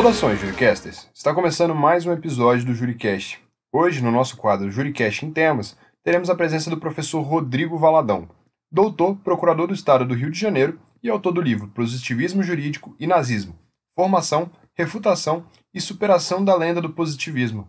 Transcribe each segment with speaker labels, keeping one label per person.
Speaker 1: Saudações, Juricasters! Está começando mais um episódio do Juricast. Hoje, no nosso quadro Juricast em Temas, teremos a presença do professor Rodrigo Valadão, doutor, procurador do Estado do Rio de Janeiro e autor do livro Positivismo Jurídico e Nazismo, Formação, Refutação e Superação da Lenda do Positivismo.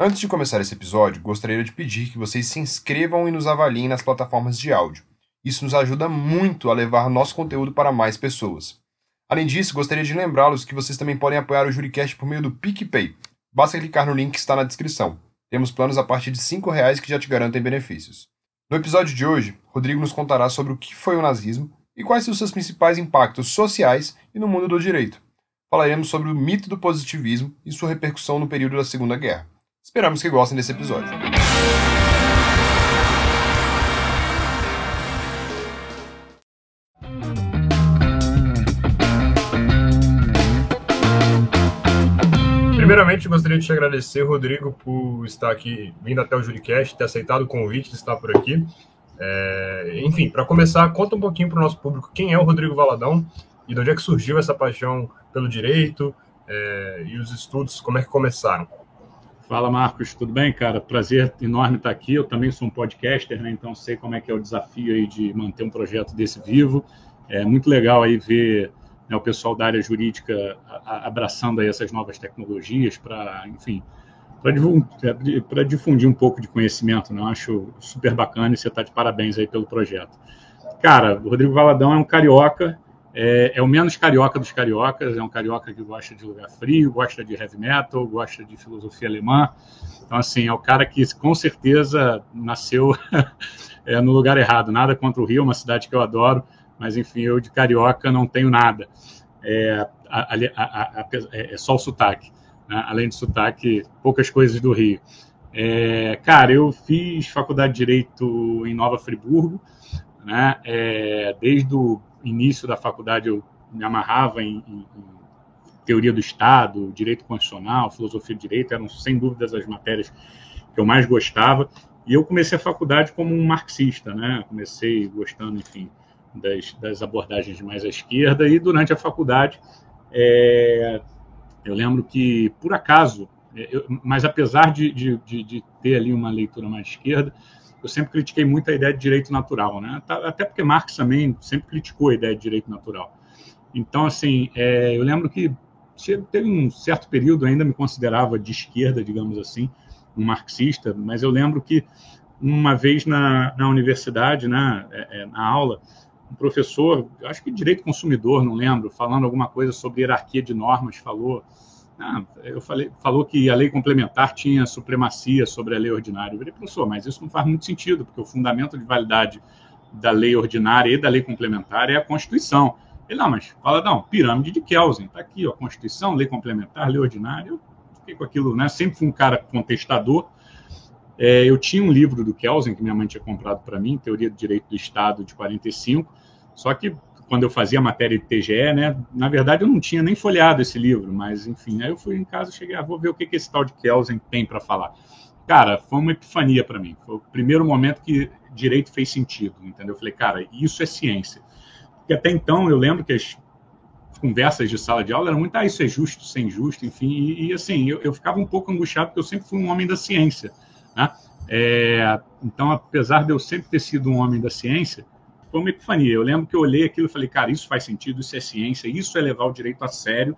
Speaker 1: Antes de começar esse episódio, gostaria de pedir que vocês se inscrevam e nos avaliem nas plataformas de áudio. Isso nos ajuda muito a levar nosso conteúdo para mais pessoas. Além disso, gostaria de lembrá-los que vocês também podem apoiar o Juricast por meio do PicPay. Basta clicar no link que está na descrição. Temos planos a partir de R$ reais que já te garantem benefícios. No episódio de hoje, Rodrigo nos contará sobre o que foi o nazismo e quais são os seus principais impactos sociais e no mundo do direito. Falaremos sobre o mito do positivismo e sua repercussão no período da Segunda Guerra. Esperamos que gostem desse episódio. Primeiramente, gostaria de te agradecer, Rodrigo, por estar aqui, vindo até o Juricast, ter aceitado o convite de estar por aqui. É, enfim, para começar, conta um pouquinho para o nosso público quem é o Rodrigo Valadão e de onde é que surgiu essa paixão pelo direito é, e os estudos, como é que começaram.
Speaker 2: Fala, Marcos, tudo bem, cara? Prazer enorme estar aqui. Eu também sou um podcaster, né? Então sei como é que é o desafio aí de manter um projeto desse vivo. É muito legal aí ver né, o pessoal da área jurídica abraçando aí essas novas tecnologias para, enfim, para difundir um pouco de conhecimento. Né? Eu acho super bacana e você está de parabéns aí pelo projeto. Cara, o Rodrigo Valadão é um carioca, é, é, o menos carioca dos cariocas, é um carioca que gosta de lugar frio, gosta de heavy metal, gosta de filosofia alemã. Então, assim, é o cara que com certeza nasceu é, no lugar errado. Nada contra o Rio, uma cidade que eu adoro, mas enfim, eu de carioca não tenho nada. É, a, a, a, é, é só o sotaque. Né? Além do sotaque, poucas coisas do Rio. É, cara, eu fiz faculdade de Direito em Nova Friburgo. Né? É, desde o início da faculdade eu me amarrava em, em, em, teoria do Estado, direito constitucional, filosofia de direito, eram sem dúvidas as matérias que eu mais gostava. E eu comecei a faculdade como um marxista, né? Comecei gostando, enfim, das, das abordagens mais à esquerda, e durante a faculdade, é, eu lembro que, por acaso, é, eu, mas apesar de, de, de, ter ali uma leitura mais esquerda, eu sempre critiquei muito a ideia de direito natural, né? Até porque Marx também sempre criticou a ideia de direito natural. Então, assim, é, eu lembro que teve um certo período ainda me considerava de esquerda, digamos assim, um marxista, mas eu lembro que uma vez na, na universidade, né, na aula, um professor, acho que direito consumidor, não lembro, falando alguma coisa sobre hierarquia de normas, falou, ah, eu falei, falou que a lei complementar tinha supremacia sobre a lei ordinária. Eu falei, professor, mas isso não faz muito sentido, porque o fundamento de validade da lei ordinária e da lei complementar é a Constituição. Ele, não, mas fala, não, pirâmide de Kelsen, está aqui, ó, Constituição, lei complementar, lei ordinária. Eu fiquei com aquilo, né? Sempre fui um cara contestador, é, eu tinha um livro do Kelsen, que minha mãe tinha comprado para mim, Teoria do Direito do Estado, de 45, só que quando eu fazia a matéria de TGE, né, na verdade eu não tinha nem folheado esse livro, mas enfim, aí eu fui em casa, cheguei, ah, vou ver o que, que esse tal de Kelsen tem para falar. Cara, foi uma epifania para mim. Foi o primeiro momento que direito fez sentido, entendeu? Eu falei, cara, isso é ciência. Porque até então eu lembro que as conversas de sala de aula eram muito, ah, isso é justo, isso é injusto, enfim, e, e assim, eu, eu ficava um pouco angustiado porque eu sempre fui um homem da ciência. Né? É, então, apesar de eu sempre ter sido um homem da ciência, foi uma epifania. Eu lembro que eu olhei aquilo e falei, cara, isso faz sentido, isso é ciência, isso é levar o direito a sério.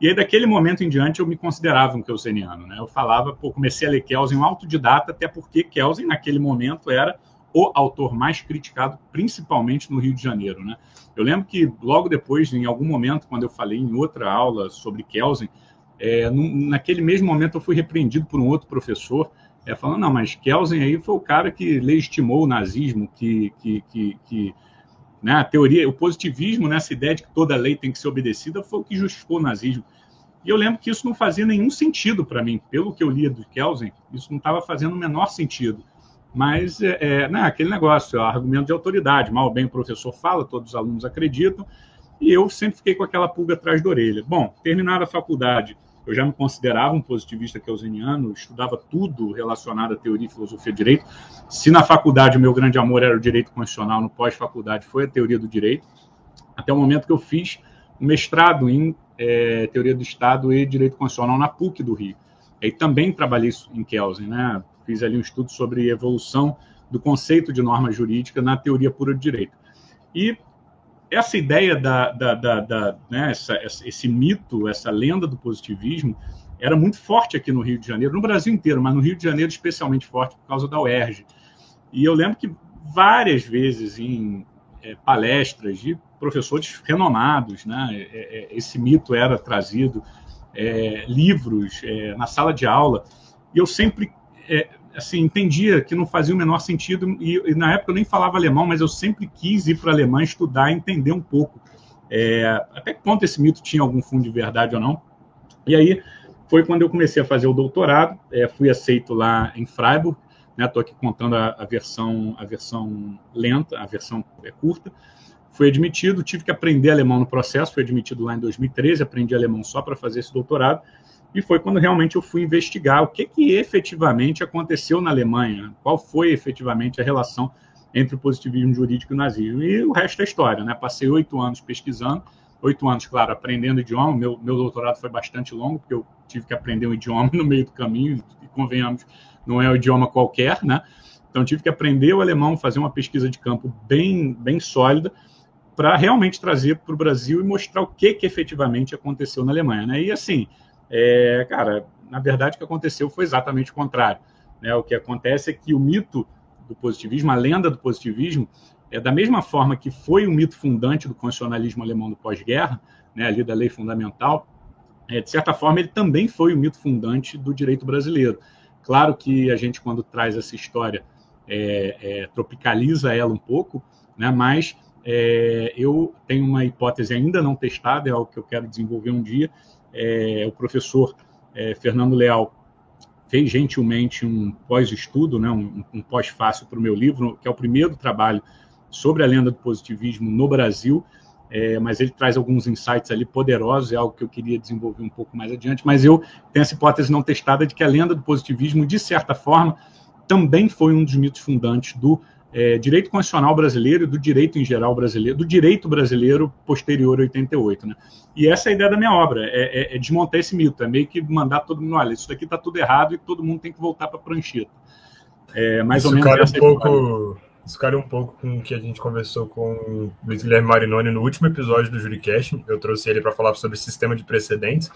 Speaker 2: E aí, daquele momento em diante, eu me considerava um kelseniano. Né? Eu falava, pô, comecei a ler Kelsen, um autodidata, até porque Kelsen, naquele momento, era o autor mais criticado, principalmente no Rio de Janeiro. Né? Eu lembro que, logo depois, em algum momento, quando eu falei em outra aula sobre Kelsen, é, naquele mesmo momento eu fui repreendido por um outro professor, é, falando, não, mas Kelsen aí foi o cara que legitimou o nazismo, que, que, que, que né, a teoria, o positivismo, né, ideia de que toda lei tem que ser obedecida, foi o que justificou o nazismo. E eu lembro que isso não fazia nenhum sentido para mim, pelo que eu lia do Kelsen, isso não estava fazendo o menor sentido. Mas é, é né, aquele negócio, argumento de autoridade, mal ou bem o professor fala, todos os alunos acreditam, e eu sempre fiquei com aquela pulga atrás da orelha. Bom, terminada a faculdade, eu já me considerava um positivista keuseniano, estudava tudo relacionado à teoria e filosofia de direito. Se na faculdade o meu grande amor era o direito constitucional, no pós-faculdade foi a teoria do direito, até o momento que eu fiz um mestrado em é, Teoria do Estado e Direito Constitucional na PUC do Rio. E também trabalhei em Kelsen, né? Fiz ali um estudo sobre evolução do conceito de norma jurídica na teoria pura do direito. E essa ideia da, da, da, da né, essa, esse mito, essa lenda do positivismo, era muito forte aqui no Rio de Janeiro, no Brasil inteiro, mas no Rio de Janeiro especialmente forte por causa da UERJ. E eu lembro que várias vezes em é, palestras de professores renomados, né, é, é, esse mito era trazido, é, livros é, na sala de aula, e eu sempre é, assim entendia que não fazia o menor sentido, e, e, na época eu nem falava alemão, mas eu sempre quis ir para a Alemanha estudar, entender um pouco até que ponto esse mito tinha algum fundo de verdade ou não. E aí foi quando eu comecei a fazer o doutorado, é, fui aceito lá em Freiburg, estou né, aqui contando a, a, versão, a versão lenta, a versão é, curta, fui admitido, tive que aprender alemão no processo, fui admitido lá em 2013, aprendi alemão só para fazer esse doutorado, e foi quando realmente eu fui investigar o que, que efetivamente aconteceu na Alemanha, qual foi efetivamente a relação entre o positivismo jurídico e o nazismo. E o resto é história, né? Passei oito anos pesquisando, oito anos, claro, aprendendo idioma. Meu, meu doutorado foi bastante longo, porque eu tive que aprender um idioma no meio do caminho, e convenhamos, não é um idioma qualquer, né? Então, tive que aprender o alemão, fazer uma pesquisa de campo bem, bem sólida, para realmente trazer para o Brasil e mostrar o que, que efetivamente aconteceu na Alemanha. Né? E assim, é, cara, na verdade, o que aconteceu foi exatamente o contrário. Né? O que acontece é que o mito do positivismo, a lenda do positivismo, é da mesma forma que foi o mito fundante do constitucionalismo alemão do pós-guerra, né, ali da lei fundamental, é, de certa forma ele também foi o mito fundante do direito brasileiro. Claro que a gente, quando traz essa história, é, é, tropicaliza ela um pouco, né, mas é, eu tenho uma hipótese ainda não testada, é algo que eu quero desenvolver um dia. É, o professor é, Fernando Leal fez gentilmente um pós-estudo, né, um, um pós-fácil para o meu livro, que é o primeiro trabalho sobre a lenda do positivismo no Brasil, é, mas ele traz alguns insights ali poderosos, é algo que eu queria desenvolver um pouco mais adiante, mas eu tenho essa hipótese não testada de que a lenda do positivismo, de certa forma, também foi um dos mitos fundantes do é, direito constitucional brasileiro e do direito em geral brasileiro, do direito brasileiro posterior a 88. Né? E essa é a ideia da minha obra, é, é, é desmontar esse mito, é meio que mandar todo mundo, olha, isso daqui está tudo errado e todo mundo tem que voltar para a prancheta.
Speaker 3: É, mais isso ou menos essa um pouco isso caiu um pouco com o que a gente conversou com o Luiz Guilherme Marinoni no último episódio do Juricast. Eu trouxe ele para falar sobre sistema de precedentes.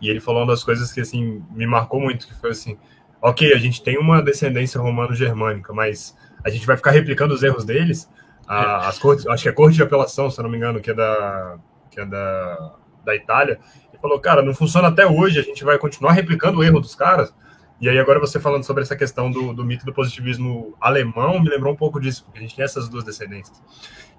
Speaker 3: E ele falou uma das coisas que assim me marcou muito, que foi assim, ok, a gente tem uma descendência romano-germânica, mas a gente vai ficar replicando os erros deles. A, as cortes, acho que é a Corte de Apelação, se eu não me engano, que é da, que é da, da Itália. Ele falou, cara, não funciona até hoje, a gente vai continuar replicando o erro dos caras. E aí, agora você falando sobre essa questão do, do mito do positivismo alemão, me lembrou um pouco disso, porque a gente tem essas duas descendências.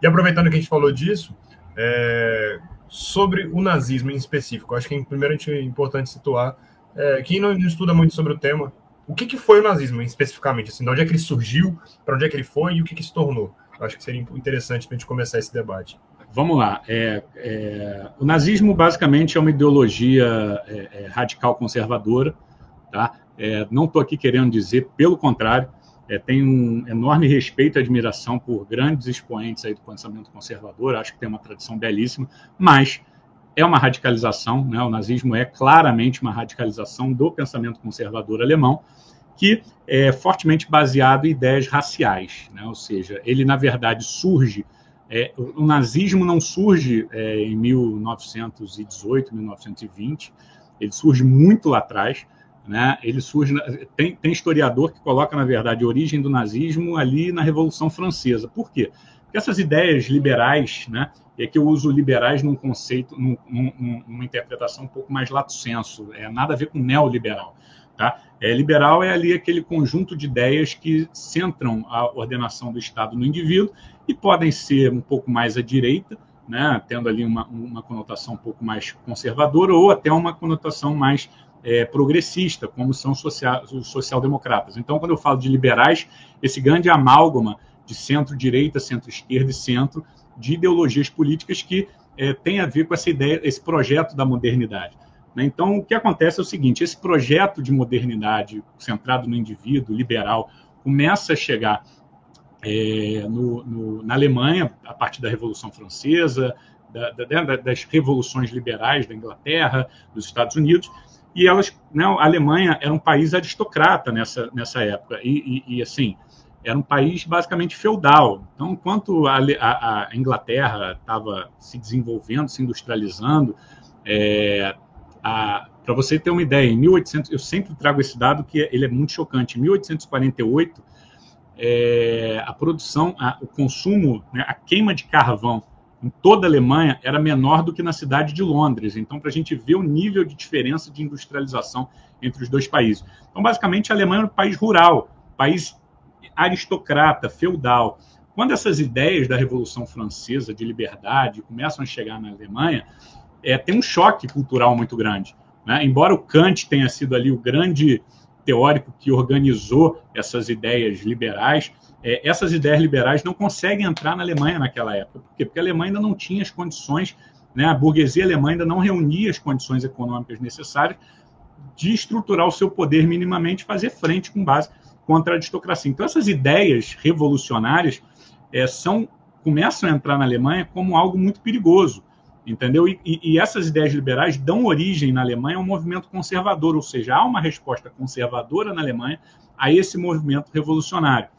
Speaker 3: E aproveitando que a gente falou disso, é, sobre o nazismo em específico, acho que primeiro é importante situar, é, quem não estuda muito sobre o tema, o que, que foi o nazismo especificamente? Assim, de onde é que ele surgiu, para onde é que ele foi e o que, que se tornou? acho que seria interessante para a gente começar esse debate.
Speaker 2: Vamos lá. É, é, o nazismo basicamente é uma ideologia é, é radical conservadora, tá? É, não estou aqui querendo dizer, pelo contrário, é, tenho um enorme respeito e admiração por grandes expoentes aí do pensamento conservador, acho que tem uma tradição belíssima, mas é uma radicalização, né? o nazismo é claramente uma radicalização do pensamento conservador alemão, que é fortemente baseado em ideias raciais, né? ou seja, ele na verdade surge, é, o nazismo não surge é, em 1918, 1920, ele surge muito lá atrás, né? Ele surge tem, tem historiador que coloca na verdade a origem do nazismo ali na Revolução Francesa. Por quê? Porque essas ideias liberais, né? E aqui eu uso liberais num conceito, num, num, numa interpretação um pouco mais lato senso, é nada a ver com neoliberal. Tá? É, liberal é ali aquele conjunto de ideias que centram a ordenação do Estado no indivíduo e podem ser um pouco mais à direita, né, tendo ali uma, uma conotação um pouco mais conservadora ou até uma conotação mais é, progressista, como são social, os social-democratas. Então, quando eu falo de liberais, esse grande amálgama de centro-direita, centro-esquerda e centro de ideologias políticas que é, tem a ver com essa ideia, esse projeto da modernidade. Né? Então, o que acontece é o seguinte: esse projeto de modernidade centrado no indivíduo, liberal, começa a chegar é, no, no, na Alemanha a partir da Revolução Francesa, da, da, das revoluções liberais da Inglaterra, dos Estados Unidos, e elas, né, a Alemanha era um país aristocrata nessa, nessa época, e, e, e assim, era um país basicamente feudal. Então, enquanto a, a, a Inglaterra estava se desenvolvendo, se industrializando, é, para você ter uma ideia, em 1800, eu sempre trago esse dado que ele é muito chocante. Em 1848, é, a produção, a, o consumo, né, a queima de carvão em toda a Alemanha era menor do que na cidade de Londres. Então, para a gente ver o nível de diferença de industrialização entre os dois países. Então, basicamente, a Alemanha era um país rural, país aristocrata, feudal. Quando essas ideias da Revolução Francesa de liberdade começam a chegar na Alemanha, é, tem um choque cultural muito grande. Né? Embora o Kant tenha sido ali o grande teórico que organizou essas ideias liberais, é, essas ideias liberais não conseguem entrar na Alemanha naquela época. Por quê? Porque a Alemanha ainda não tinha as condições, né? a burguesia alemã ainda não reunia as condições econômicas necessárias de estruturar o seu poder minimamente, fazer frente com base contra a aristocracia. Então, essas ideias revolucionárias é, são começam a entrar na Alemanha como algo muito perigoso, entendeu? E, e, essas ideias liberais dão origem na Alemanha a um movimento conservador, ou seja, há uma resposta conservadora na Alemanha a esse movimento revolucionário.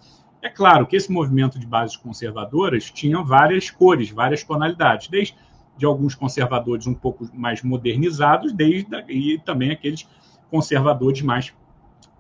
Speaker 2: É claro que esse movimento de bases conservadoras tinha várias cores, várias tonalidades, desde de alguns conservadores um pouco mais modernizados, desde e também aqueles conservadores mais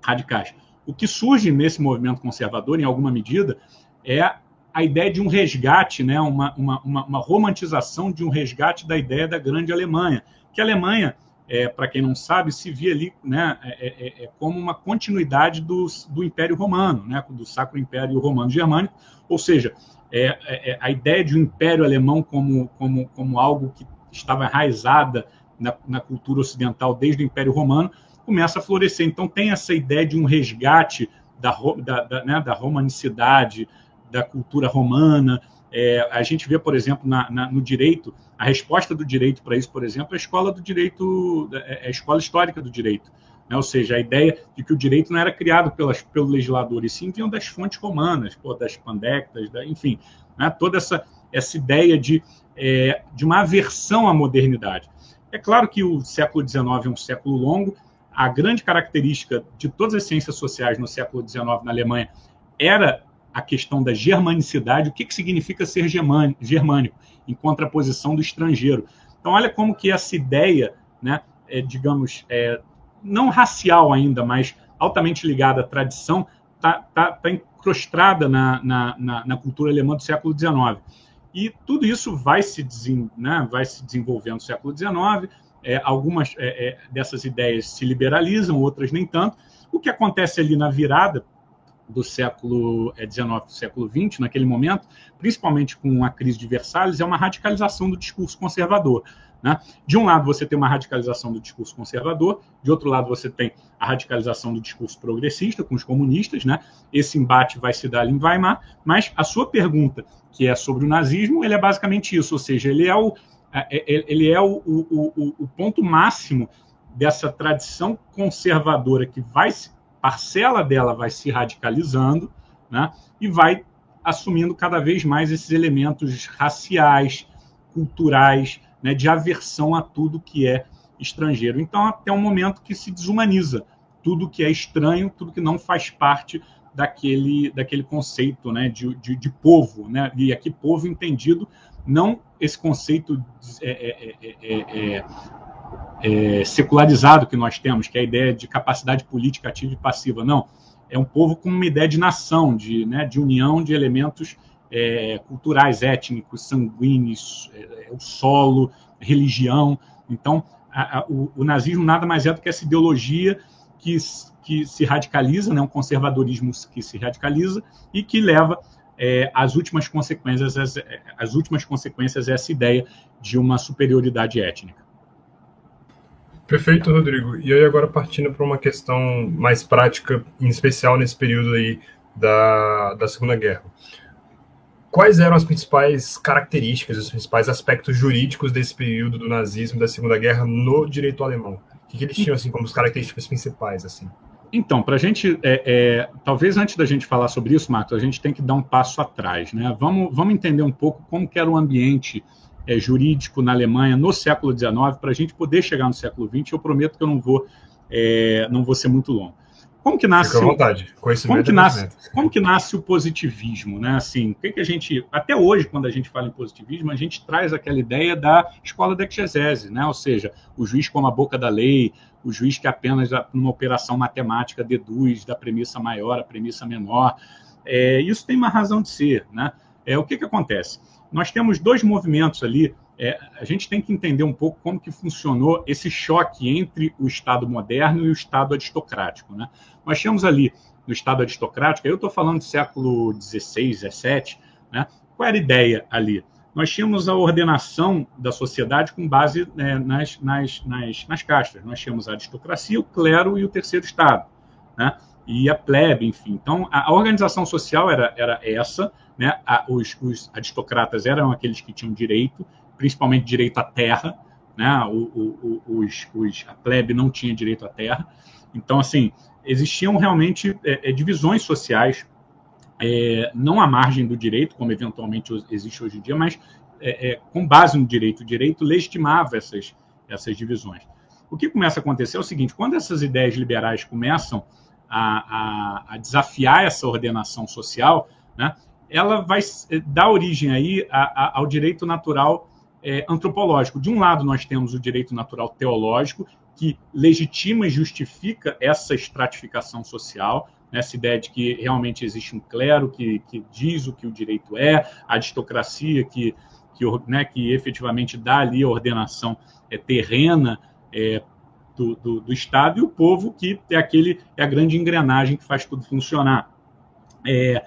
Speaker 2: radicais. O que surge nesse movimento conservador, em alguma medida, é a ideia de um resgate, né? uma, uma, uma, uma romantização de um resgate da ideia da grande Alemanha. Que a Alemanha, é, para quem não sabe, se via ali né, é, é, é, é, como uma continuidade do, do Império Romano, né, do Sacro Império Romano Germânico, ou seja, é, a ideia de um Império Alemão como, como, como algo que estava enraizada na, na cultura ocidental desde o Império Romano, começa a florescer. Então, tem essa ideia de um resgate da, da, da, né, da romanicidade, da cultura romana. É, a gente vê, por exemplo, na, na, no direito, a resposta do direito para isso, por exemplo, é a escola do direito, é, é a escola histórica do direito. Né? Ou seja, a ideia de que o direito não era criado pelas, pelo legislador, e sim vinham das fontes romanas, pô, das pandectas, da, enfim, né? toda essa, essa ideia de, é, de uma aversão à modernidade. É claro que o século XIX é um século longo, a grande característica de todas as ciências sociais no século XIX na Alemanha era a questão da germanicidade, o que, que significa ser germânico, em contraposição do estrangeiro. Então, olha como que essa ideia, né, é, digamos, é, não racial ainda, mas altamente ligada à tradição, está tá, tá incrustada na, na, na, na, cultura alemã do século XIX. E tudo isso vai se, né, vai se desenvolvendo no século XIX, é, algumas é, é, dessas ideias se liberalizam, outras nem tanto. O que acontece ali na virada do século XIX é, do século XX, naquele momento, principalmente com a crise de Versalhes, é uma radicalização do discurso conservador. Né? De um lado, você tem uma radicalização do discurso conservador, de outro lado, você tem a radicalização do discurso progressista com os comunistas. Né? Esse embate vai se dar ali em Weimar, mas a sua pergunta, que é sobre o nazismo, ele é basicamente isso, ou seja, ele é o, ele é o, o, o, o ponto máximo dessa tradição conservadora que vai parcela dela vai se radicalizando, né? E vai assumindo cada vez mais esses elementos raciais, culturais, né, de aversão a tudo que é estrangeiro. Então, até um momento que se desumaniza tudo que é estranho, tudo que não faz parte daquele, daquele conceito né, de, de, de povo. Né? E aqui, povo entendido não esse conceito é é, é, é, é, secularizado que nós temos, que é a ideia de capacidade política ativa e passiva. Não, é um povo com uma ideia de nação, de, né, de união de elementos culturais, étnicos, sanguíneos, o solo, religião. Então, a, a, o, o, nazismo nada mais é do que essa ideologia que, que se radicaliza, né, um conservadorismo que se radicaliza e que leva é, as últimas consequências, as, as últimas consequências é essa ideia de uma superioridade étnica.
Speaker 3: Perfeito, Rodrigo. E aí agora partindo para uma questão mais prática, em especial nesse período aí da, da Segunda Guerra. Quais eram as principais características, os principais aspectos jurídicos desse período do nazismo da Segunda Guerra no direito alemão? O que, que eles tinham assim como as características principais assim?
Speaker 2: Então, para a gente, é, é, talvez antes da gente falar sobre isso, Marcos, a gente tem que dar um passo atrás, né? Vamos, vamos entender um pouco como era o ambiente é, jurídico na Alemanha no século XIX para a gente poder chegar no século XX. Eu prometo que eu não vou, é, não vou ser muito longo. Como que nasce?
Speaker 3: Fica à vontade.
Speaker 2: Como que nasce? Como que nasce o positivismo, né? Assim, o que, que a gente até hoje, quando a gente fala em positivismo, a gente traz aquela ideia da escola da exegese, né? Ou seja, o juiz como a boca da lei, o juiz que apenas numa operação matemática deduz da premissa maior à premissa menor. É, isso tem uma razão de ser, né? É o que que acontece? nós temos dois movimentos ali. É, a gente tem que entender um pouco como que funcionou esse choque entre o Estado moderno e o Estado aristocrático. Né? Nós tínhamos ali no Estado aristocrático, eu estou falando do século XVI, XVII, né? qual era a ideia ali? Nós tínhamos a ordenação da sociedade com base né, nas, nas, nas, nas castas. Nós tínhamos a aristocracia, o clero e o terceiro Estado. Né? e a plebe, enfim. Então, a, a organização social era, era essa, né? A, os, os, aristocratas eram aqueles que tinham direito, principalmente direito à terra, né? O, o, os, os, a plebe não tinha direito à terra. Então, assim, existiam realmente é, é, divisões sociais, é, não à margem do direito, como eventualmente existe hoje em dia, mas é, é, com base no direito. O direito legitimava essas, essas divisões. O que começa a acontecer é o seguinte: quando essas ideias liberais começam a, a, a desafiar essa ordenação social, né, ela vai dar origem aí a, ao direito natural é, antropológico. De um lado, nós temos o direito natural teológico, que legitima e justifica essa estratificação social, né, essa ideia de que realmente existe um clero que, que diz o que o direito é, a aristocracia que, que, né, que efetivamente dá ali a ordenação é, terrena é, do, do, do, Estado e o povo que é aquele é a grande engrenagem que faz tudo funcionar. É,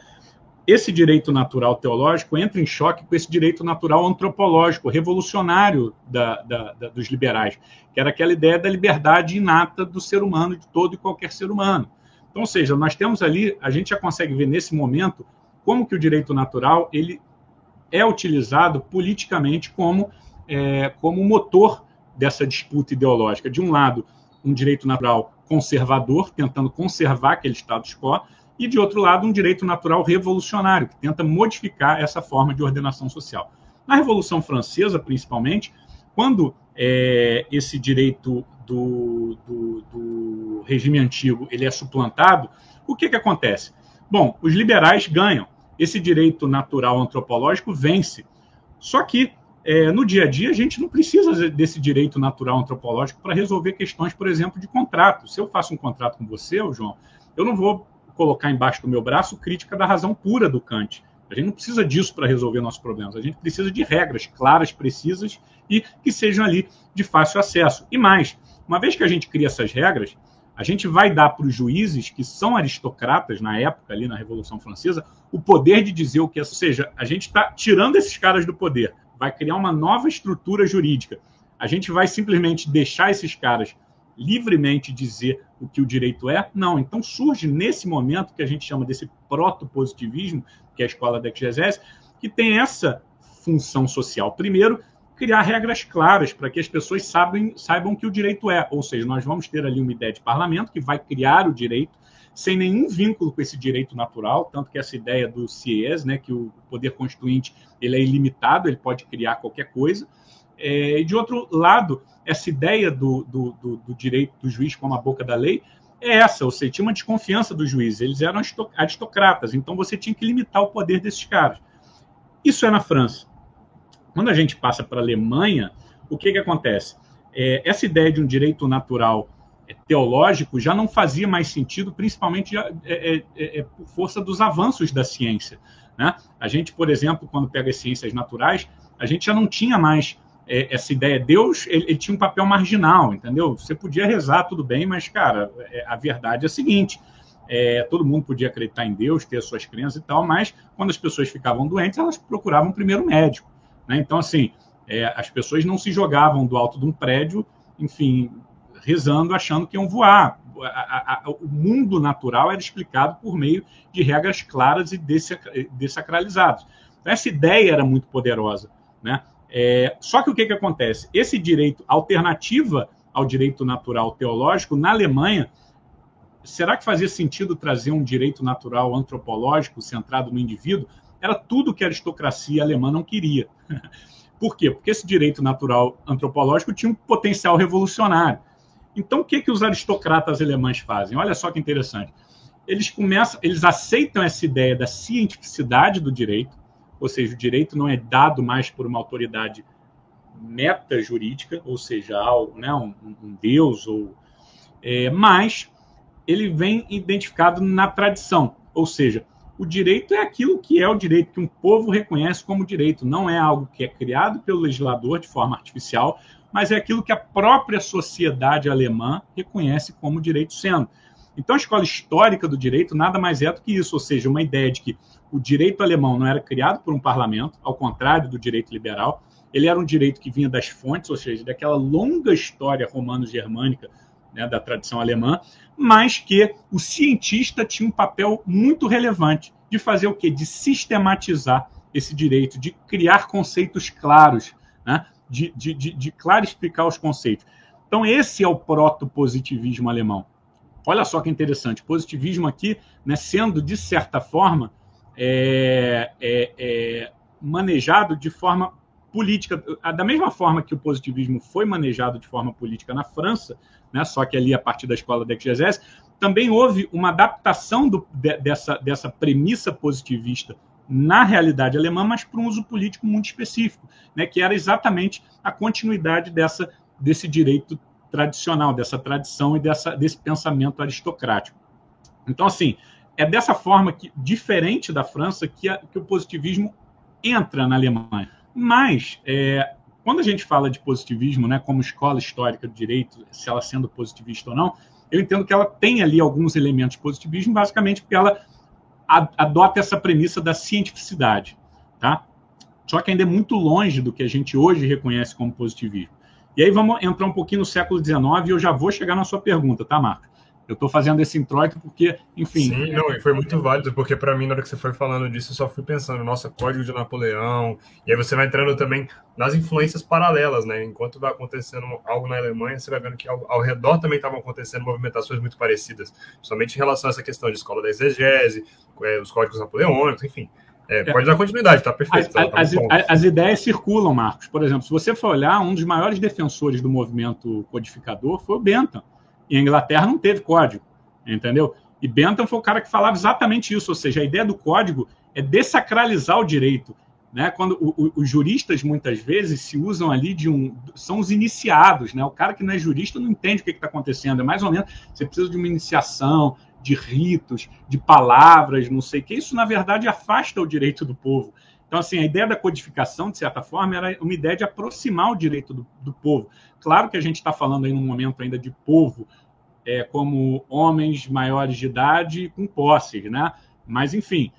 Speaker 2: esse direito natural teológico entra em choque com esse direito natural antropológico, revolucionário da, da, da, dos liberais, que era aquela ideia da liberdade inata do ser humano, de todo e qualquer ser humano. Então, ou seja, nós temos ali, a gente já consegue ver nesse momento como que o direito natural ele é utilizado politicamente como, é, como motor dessa disputa ideológica. De um lado, um direito natural conservador, tentando conservar aquele status quo, e de outro lado, um direito natural revolucionário, que tenta modificar essa forma de ordenação social. Na Revolução Francesa, principalmente, quando é, esse direito do, do, do, regime antigo ele é suplantado, o que, que acontece? Bom, os liberais ganham. Esse direito natural antropológico vence. Só que é, no dia a dia, a gente não precisa desse direito natural antropológico para resolver questões, por exemplo, de contrato. Se eu faço um contrato com você, João, eu não vou colocar embaixo do meu braço crítica da razão pura do Kant. A gente não precisa disso para resolver nossos problemas. A gente precisa de regras claras, precisas e que sejam ali de fácil acesso. E mais, uma vez que a gente cria essas regras, a gente vai dar para os juízes, que são aristocratas na época, ali na Revolução Francesa, o poder de dizer o que é. Ou seja, a gente está tirando esses caras do poder vai criar uma nova estrutura jurídica. A gente vai simplesmente deixar esses caras livremente dizer o que o direito é? Não. Então surge nesse momento que a gente chama desse proto-positivismo, que é a escola da exegese, que tem essa função social. Primeiro, criar regras claras para que as pessoas saibam, saibam que o direito é. Ou seja, nós vamos ter ali uma ideia de parlamento que vai criar o direito sem nenhum vínculo com esse direito natural, tanto que essa ideia do CIES, né, que o poder constituinte ele é ilimitado, ele pode criar qualquer coisa. É, e de outro lado, essa ideia do, do, do, do, direito do juiz como a boca da lei é essa, ou seja, tinha uma desconfiança dos juízes, eles eram aristocratas, então você tinha que limitar o poder desses caras. Isso é na França. Quando a gente passa para a Alemanha, o que, que acontece? É, essa ideia de um direito natural teológico já não fazia mais sentido, principalmente é, é, é, é, por força dos avanços da ciência. Né? A gente, por exemplo, quando pega as ciências naturais, a gente já não tinha mais é, essa ideia. Deus ele, ele, tinha um papel marginal, entendeu? Você podia rezar tudo bem, mas, cara, é, a verdade é a seguinte. todo mundo podia acreditar em Deus, ter as suas crenças e tal, mas quando as pessoas ficavam doentes, elas procuravam primeiro médico. Né? Então, assim, as pessoas não se jogavam do alto de um prédio, enfim, rezando, achando que iam voar. A, a, a, o mundo natural era explicado por meio de regras claras e dessacralizadas. Então, essa ideia era muito poderosa. Né? É, só que o que, que acontece? Esse direito, alternativa ao direito natural teológico, na Alemanha, será que fazia sentido trazer um direito natural antropológico centrado no indivíduo? Era tudo que a aristocracia alemã não queria. Por quê? Porque esse direito natural antropológico tinha um potencial revolucionário. Então, o que, que os aristocratas alemães fazem? Olha só que interessante. Eles começam, eles aceitam essa ideia da cientificidade do direito, ou seja, o direito não é dado mais por uma autoridade meta jurídica, ou seja, algo, né, um, um deus, ou, é, mas ele vem identificado na tradição, ou seja, o direito é aquilo que é o direito, que um povo reconhece como direito, não é algo que é criado pelo legislador de forma artificial, mas é aquilo que a própria sociedade alemã reconhece como direito sendo. Então, a escola histórica do direito nada mais é do que isso, ou seja, uma ideia de que o direito alemão não era criado por um parlamento, ao contrário do direito liberal, ele era um direito que vinha das fontes, ou seja, daquela longa história romano-germânica né, da tradição alemã, mas que o cientista tinha um papel muito relevante de fazer o quê? De sistematizar esse direito, de criar conceitos claros, né? de, de, de, de clarificar os conceitos. Então, esse é o proto-positivismo alemão. Olha só que interessante, positivismo aqui, né, sendo de certa forma é, é, é, manejado de forma política, da mesma forma que o positivismo foi manejado de forma política na França, né, só que ali a partir da escola da exegese, também houve uma adaptação do, de, dessa, dessa premissa positivista na realidade alemã, mas para um uso político muito específico, né, que era exatamente a continuidade dessa, desse direito tradicional, dessa tradição e dessa, desse pensamento aristocrático. Então, assim, é dessa forma que, diferente da França, que, a, que o positivismo entra na Alemanha. Mas, é, quando a gente fala de positivismo, né, como escola histórica do direito, se ela sendo positivista ou não, eu entendo que ela tem ali alguns elementos de positivismo, basicamente porque ela adota essa premissa da cientificidade, tá? Só que ainda é muito longe do que a gente hoje reconhece como positivismo. E aí vamos entrar um pouquinho no século XIX e eu já vou chegar na sua pergunta, tá, Marco? Eu estou fazendo esse introito porque, enfim.
Speaker 3: Sim, não, e foi muito válido, porque para mim, na hora que você foi falando disso, eu só fui pensando, nossa, Código de Napoleão, e aí você vai entrando também nas influências paralelas, né? Enquanto vai acontecendo algo na Alemanha, você vai vendo que ao, ao redor também estavam acontecendo movimentações muito parecidas, somente em relação a essa questão de escola da exegese, é, os códigos napoleônicos, enfim. É, é. pode dar continuidade, tá perfeito. As, tá,
Speaker 2: tá as, as, ideias circulam, Marcos. Por exemplo, se você for olhar, um dos maiores defensores do movimento codificador foi o Bentham. E a Inglaterra não teve código, entendeu? E Bentham foi o cara que falava exatamente isso, ou seja, a ideia do código é desacralizar o direito. Né? Quando o, o, os juristas muitas vezes se usam ali de um. são os iniciados, né? O cara que não é jurista não entende o que está acontecendo. É mais ou menos, você precisa de uma iniciação, de ritos, de palavras, não sei o que. Isso, na verdade, afasta o direito do povo. Então, assim, a ideia da codificação, de certa forma, era uma ideia de aproximar o direito do, do povo. Claro que a gente está falando aí num momento ainda de povo, é, como homens maiores de idade com posses, né? Mas, enfim,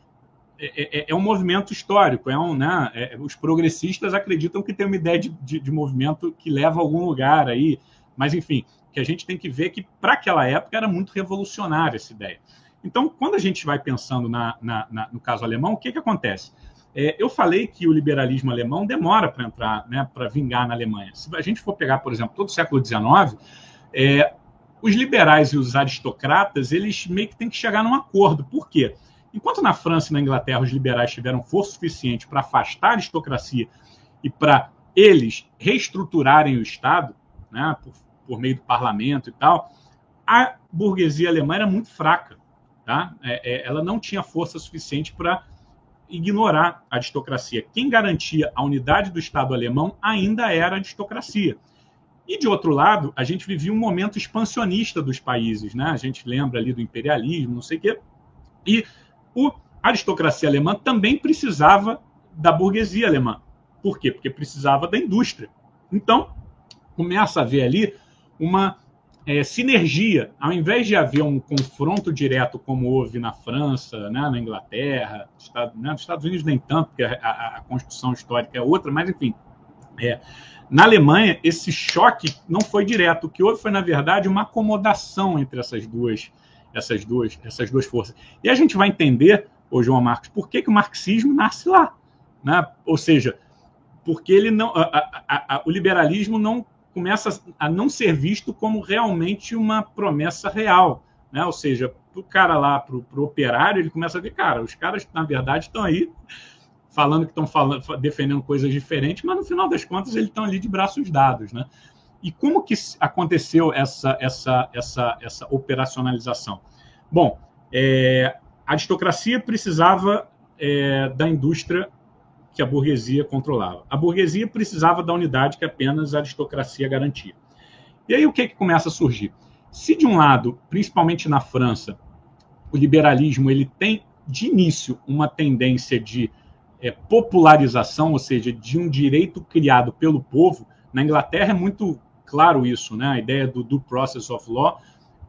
Speaker 2: é, é, é um movimento histórico. É um, né? É, os progressistas acreditam que tem uma ideia de, de, de, movimento que leva a algum lugar aí. Mas, enfim, que a gente tem que ver que, para aquela época, era muito revolucionária essa ideia. Então, quando a gente vai pensando na, na, na, no caso alemão, o que, que acontece? É, eu falei que o liberalismo alemão demora para entrar, né, para vingar na Alemanha. Se a gente for pegar, por exemplo, todo o século XIX, é, os liberais e os aristocratas, eles meio que têm que chegar num acordo. Por quê? Enquanto na França e na Inglaterra os liberais tiveram força suficiente para afastar a aristocracia e para eles reestruturarem o Estado, né, por, por, meio do parlamento e tal, a burguesia alemã era muito fraca. Tá? É, é, ela não tinha força suficiente para ignorar a aristocracia. Quem garantia a unidade do Estado alemão ainda era a aristocracia. E, de outro lado, a gente vivia um momento expansionista dos países. Né? A gente lembra ali do imperialismo, não sei o quê. E o, a aristocracia alemã também precisava da burguesia alemã. Por quê? Porque precisava da indústria. Então, começa a haver ali uma é, sinergia, ao invés de haver um confronto direto como houve na França, né, na Inglaterra, Estado, né, nos Estados Unidos nem tanto, porque a, a, a Constituição histórica é outra, mas enfim, é, na Alemanha esse choque não foi direto, o que houve foi na verdade uma acomodação entre essas duas, essas duas, essas duas forças. E a gente vai entender, ô João Marcos, por que, que o marxismo nasce lá, né? Ou seja, porque ele não, a, o liberalismo não começa a não ser visto como realmente uma promessa real. Né? Ou seja, para o cara lá, para o operário, ele começa a ver, cara, os caras, na verdade, estão aí falando que estão defendendo coisas diferentes, mas no final das contas eles estão ali de braços dados, né? E como que aconteceu essa, essa, essa, essa operacionalização? Bom, é, a aristocracia precisava é, da indústria que a burguesia controlava. A burguesia precisava da unidade que apenas a aristocracia garantia. E aí o que, que começa a surgir? Se de um lado, principalmente na França, o liberalismo ele tem de início uma tendência de é, popularização, ou seja, de um direito criado pelo povo. Na Inglaterra é muito claro isso, né? A ideia do due process of law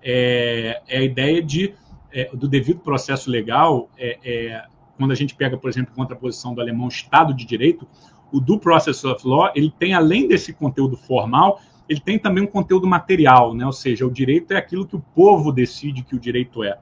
Speaker 2: é, é a ideia de é, do devido processo legal. É, é, quando a gente pega, por exemplo, a contraposição do alemão Estado de Direito, o due process of law ele tem além desse conteúdo formal, ele tem também um conteúdo material, né? Ou seja, o direito é aquilo que o povo decide que o direito é.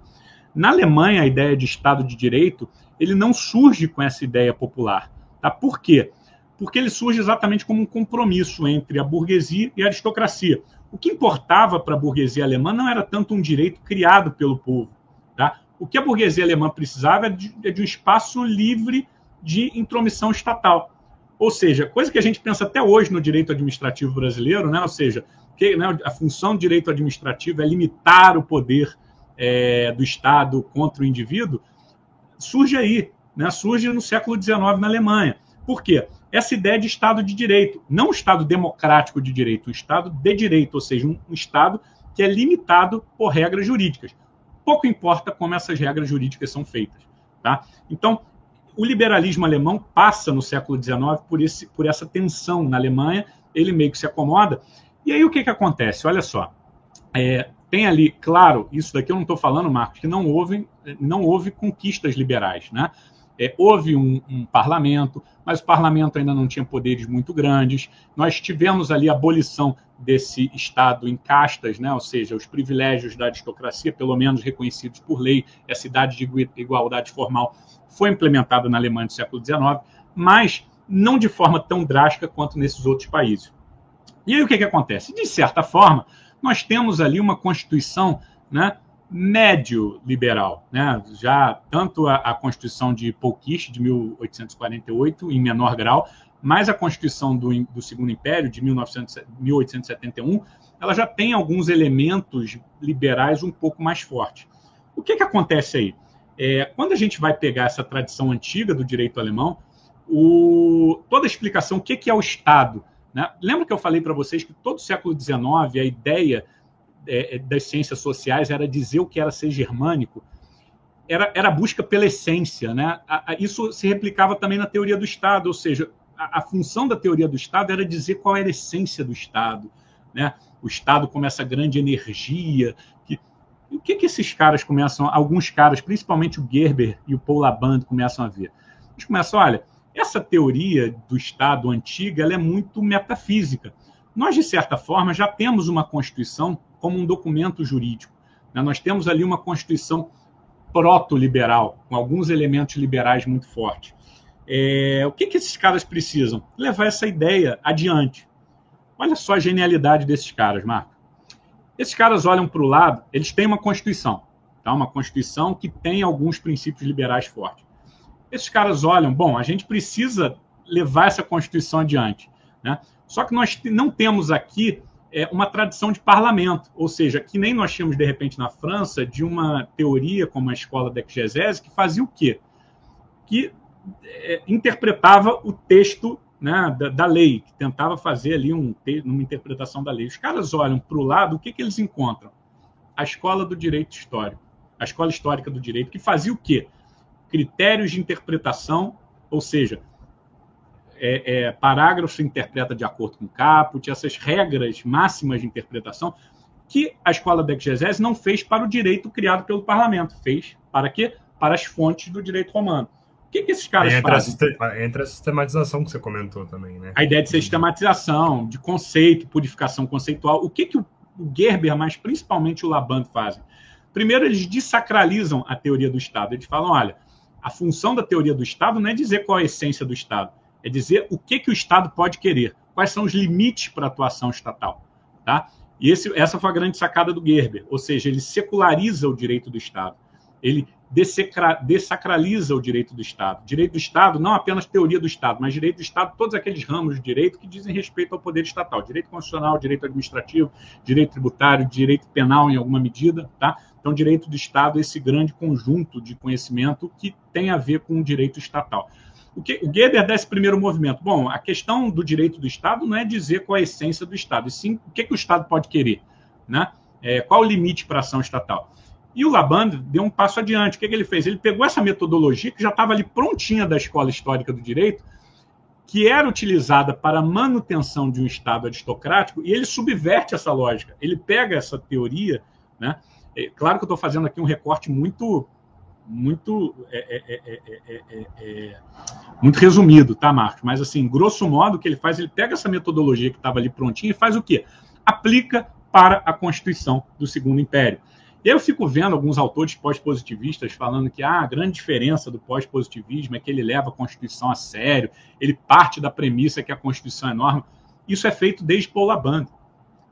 Speaker 2: Na Alemanha, a ideia de Estado de Direito ele não surge com essa ideia popular. Tá? Por quê? Porque ele surge exatamente como um compromisso entre a burguesia e a aristocracia. O que importava para a burguesia alemã não era tanto um direito criado pelo povo. Tá? O que a burguesia alemã precisava é de, é de um espaço livre de intromissão estatal. Ou seja, coisa que a gente pensa até hoje no direito administrativo brasileiro, né? ou seja, que, né, a função do direito administrativo é limitar o poder é, do Estado contra o indivíduo, surge aí, né? surge no século XIX na Alemanha. Por quê? Essa ideia de Estado de Direito, não Estado democrático de direito, o Estado de direito, ou seja, um, um Estado que é limitado por regras jurídicas. Pouco importa como essas regras jurídicas são feitas. Tá? Então, o liberalismo alemão passa no século XIX por, esse, por essa tensão na Alemanha, ele meio que se acomoda. E aí o que, que acontece? Olha só, é, tem ali, claro, isso daqui eu não estou falando, Marcos, que não houve, não houve conquistas liberais. Né? É, houve um, um, parlamento, mas o parlamento ainda não tinha poderes muito grandes. Nós tivemos ali a abolição desse Estado em castas, né? ou seja, os privilégios da aristocracia, pelo menos reconhecidos por lei, essa idade de igualdade formal foi implementada na Alemanha do século XIX, mas não de forma tão drástica quanto nesses outros países. E aí o que, que acontece? De certa forma, nós temos ali uma Constituição né, médio liberal. Né? Já tanto a, a Constituição de Pouquich, de 1848, em menor grau, mas a Constituição do, do Segundo Império, de 1900, 1871, ela já tem alguns elementos liberais um pouco mais fortes. O que, que acontece aí? É, quando a gente vai pegar essa tradição antiga do direito alemão, o, toda a explicação, o que, que é o Estado, né? Lembra que eu falei para vocês que todo o século XIX a ideia é, é, das ciências sociais era dizer o que era ser germânico? Era, era a busca pela essência. Né? A, a, isso se replicava também na teoria do Estado, ou seja, a, função da teoria do Estado era dizer qual era a essência do Estado. Né? O Estado como essa grande energia. Que, o que, que esses caras começam, alguns caras, principalmente o Gerber e o Paul Laband, começam a ver? Eles começam, olha, essa teoria do Estado antiga ela é muito metafísica. Nós, de certa forma, já temos uma Constituição como um documento jurídico. Né? Nós temos ali uma Constituição proto-liberal, com alguns elementos liberais muito fortes. É, o que, que esses caras precisam? Levar essa ideia adiante. Olha só a genialidade desses caras, Marco. Esses caras olham para o lado, eles têm uma Constituição, tá? uma Constituição que tem alguns princípios liberais fortes. Esses caras olham, bom, a gente precisa levar essa Constituição adiante. Né? Só que nós não temos aqui é, uma tradição de parlamento, ou seja, que nem nós tínhamos, de repente, na França, de uma teoria como a escola da exegese, que fazia o quê? Que é, interpretava o texto né, da, da, lei, que tentava fazer ali um, uma interpretação da lei. Os caras olham para o lado, o que, que eles encontram? A escola do direito histórico, a escola histórica do direito, que fazia o quê? critérios de interpretação, ou seja, é, é, parágrafo interpreta de acordo com o caput, essas regras máximas de interpretação que a escola da exegese não fez para o direito criado pelo parlamento, fez para quê? Para as fontes do direito romano. O que, que esses caras
Speaker 3: entra
Speaker 2: fazem?
Speaker 3: A, entra a sistematização que você comentou também, né?
Speaker 2: A ideia de sistematização, de conceito, purificação conceitual. O que, que o, o Gerber, mas principalmente o Laban fazem? Primeiro, eles desacralizam a teoria do Estado. Eles falam, olha, a função da teoria do Estado não é dizer qual é a essência do Estado, é dizer o que, que o Estado pode querer, quais são os limites para a atuação estatal. Tá? E esse, essa foi a grande sacada do Gerber, ou seja, ele seculariza o direito do Estado. Ele desacraliza o direito do Estado. Direito do Estado, não apenas teoria do Estado, mas direito do Estado, todos aqueles ramos de direito que dizem respeito ao poder estatal. Direito constitucional, direito administrativo, direito tributário, direito penal em alguma medida. Tá? Então, direito do Estado é esse grande conjunto de conhecimento que tem a ver com o direito estatal. O, que, o Geber dá esse primeiro movimento. Bom, a questão do direito do Estado não é dizer qual é a essência do Estado, e sim o que, que o Estado pode querer. Né? É, qual o limite para a ação estatal? E o Laband deu um passo adiante. O que, que ele fez? Ele pegou essa metodologia que já estava ali prontinha da escola histórica do direito, que era utilizada para a manutenção de um Estado aristocrático, e ele subverte essa lógica. Ele pega essa teoria, né? É, claro que eu estou fazendo aqui um recorte muito, muito, é é, é, é, muito resumido, tá, Marcos? Mas assim, grosso modo, o que ele faz, ele pega essa metodologia que estava ali prontinha e faz o quê? Aplica para a Constituição do Segundo Império. Eu fico vendo alguns autores pós-positivistas falando que ah, a grande diferença do pós-positivismo é que ele leva a Constituição a sério, ele parte da premissa que a Constituição é norma. Isso é feito desde Paul Laband.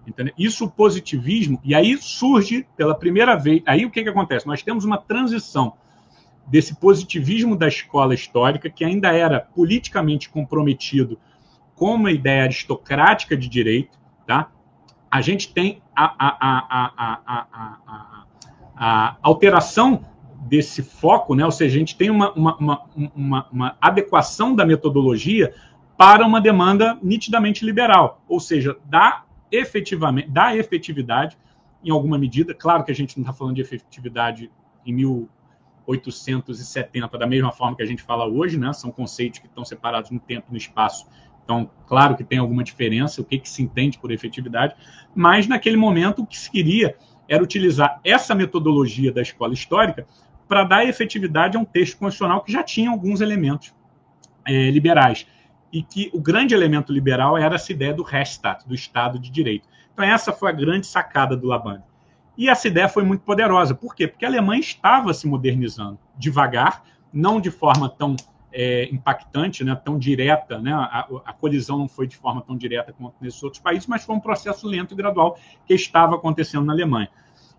Speaker 2: Entendeu? Isso o positivismo, e aí surge pela primeira vez. Aí o que, que acontece? Nós temos uma transição desse positivismo da escola histórica, que ainda era politicamente comprometido com uma ideia aristocrática de direito, tá? a gente tem a, a, a, alteração desse foco, né? ou seja, a gente tem uma, uma, uma, uma, adequação da metodologia para uma demanda nitidamente liberal, ou seja, dá efetivamente, dá efetividade em alguma medida. Claro que a gente não está falando de efetividade em 1870 da mesma forma que a gente fala hoje, né? São conceitos que estão separados no tempo e no espaço então, claro que tem alguma diferença, o que, que se entende por efetividade, mas naquele momento o que se queria era utilizar essa metodologia da escola histórica para dar efetividade a um texto constitucional que já tinha alguns elementos é, liberais. E que o grande elemento liberal era essa ideia do Rechtsstaat, do Estado de Direito. Então, essa foi a grande sacada do Laban. E essa ideia foi muito poderosa. Por quê? Porque a Alemanha estava se modernizando devagar, não de forma tão é, impactante, né, tão direta, né, a, a, colisão não foi de forma tão direta quanto nesses outros países, mas foi um processo lento e gradual que estava acontecendo na Alemanha.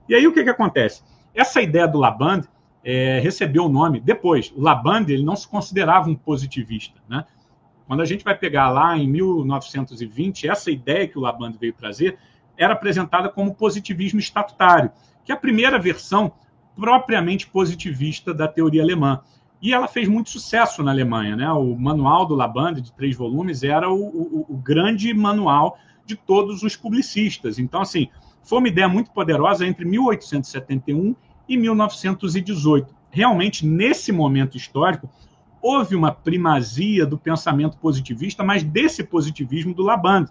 Speaker 2: E aí o que, que acontece? Essa ideia do Laband é, recebeu o nome depois. O Laband ele não se considerava um positivista. Né? Quando a gente vai pegar lá em 1920, essa ideia que o Laband veio trazer era apresentada como positivismo estatutário, que é a primeira versão propriamente positivista da teoria alemã. E ela fez muito sucesso na Alemanha. Né? O manual do Labande, de três volumes, era o, o, o grande manual de todos os publicistas. Então, assim, foi uma ideia muito poderosa entre 1871 e 1918. Realmente, nesse momento histórico, houve uma primazia do pensamento positivista, mas desse positivismo do Labande,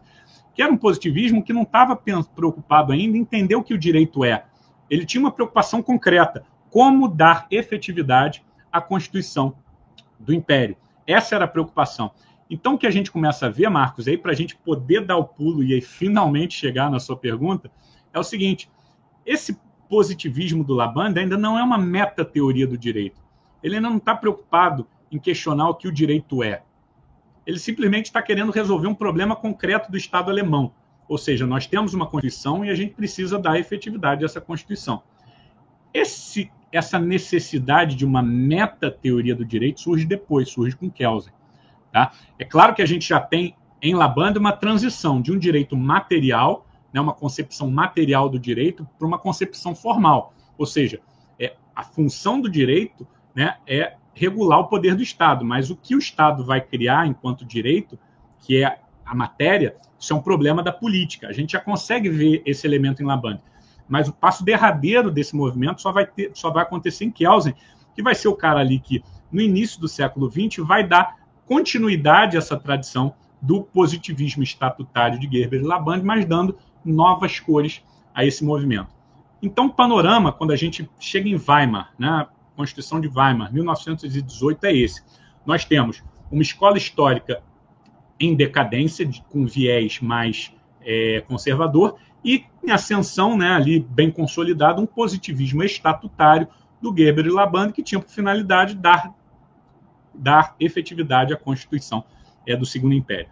Speaker 2: que era um positivismo que não estava preocupado ainda em entender o que o direito é. Ele tinha uma preocupação concreta: como dar efetividade a Constituição do Império. Essa era a preocupação. Então, o que a gente começa a ver, Marcos, aí para a gente poder dar o pulo e aí finalmente chegar na sua pergunta, é o seguinte: esse positivismo do Labanda ainda não é uma meta-teoria do direito. Ele ainda não está preocupado em questionar o que o direito é. Ele simplesmente está querendo resolver um problema concreto do Estado alemão. Ou seja, nós temos uma Constituição e a gente precisa dar efetividade a essa Constituição. Esse essa necessidade de uma meta-teoria do direito surge depois, surge com Kelsen. Tá? É claro que a gente já tem em Labanda uma transição de um direito material, né, uma concepção material do direito, para uma concepção formal. Ou seja, é, a função do direito né, é regular o poder do Estado, mas o que o Estado vai criar enquanto direito, que é a matéria, isso é um problema da política. A gente já consegue ver esse elemento em Labanda. Mas o passo derradeiro desse movimento só vai, ter, só vai acontecer em Kelsen, que vai ser o cara ali que, no início do século XX, vai dar continuidade a essa tradição do positivismo estatutário de Gerber e Laband, mas dando novas cores a esse movimento. Então, o panorama, quando a gente chega em Weimar, né, Constituição de Weimar, 1918, é esse. Nós temos uma escola histórica em decadência, com viés mais é, conservador, e em ascensão, né, ali bem consolidado, um positivismo estatutário do Geber e Laban, que tinha por finalidade dar, dar efetividade à Constituição é, do Segundo Império.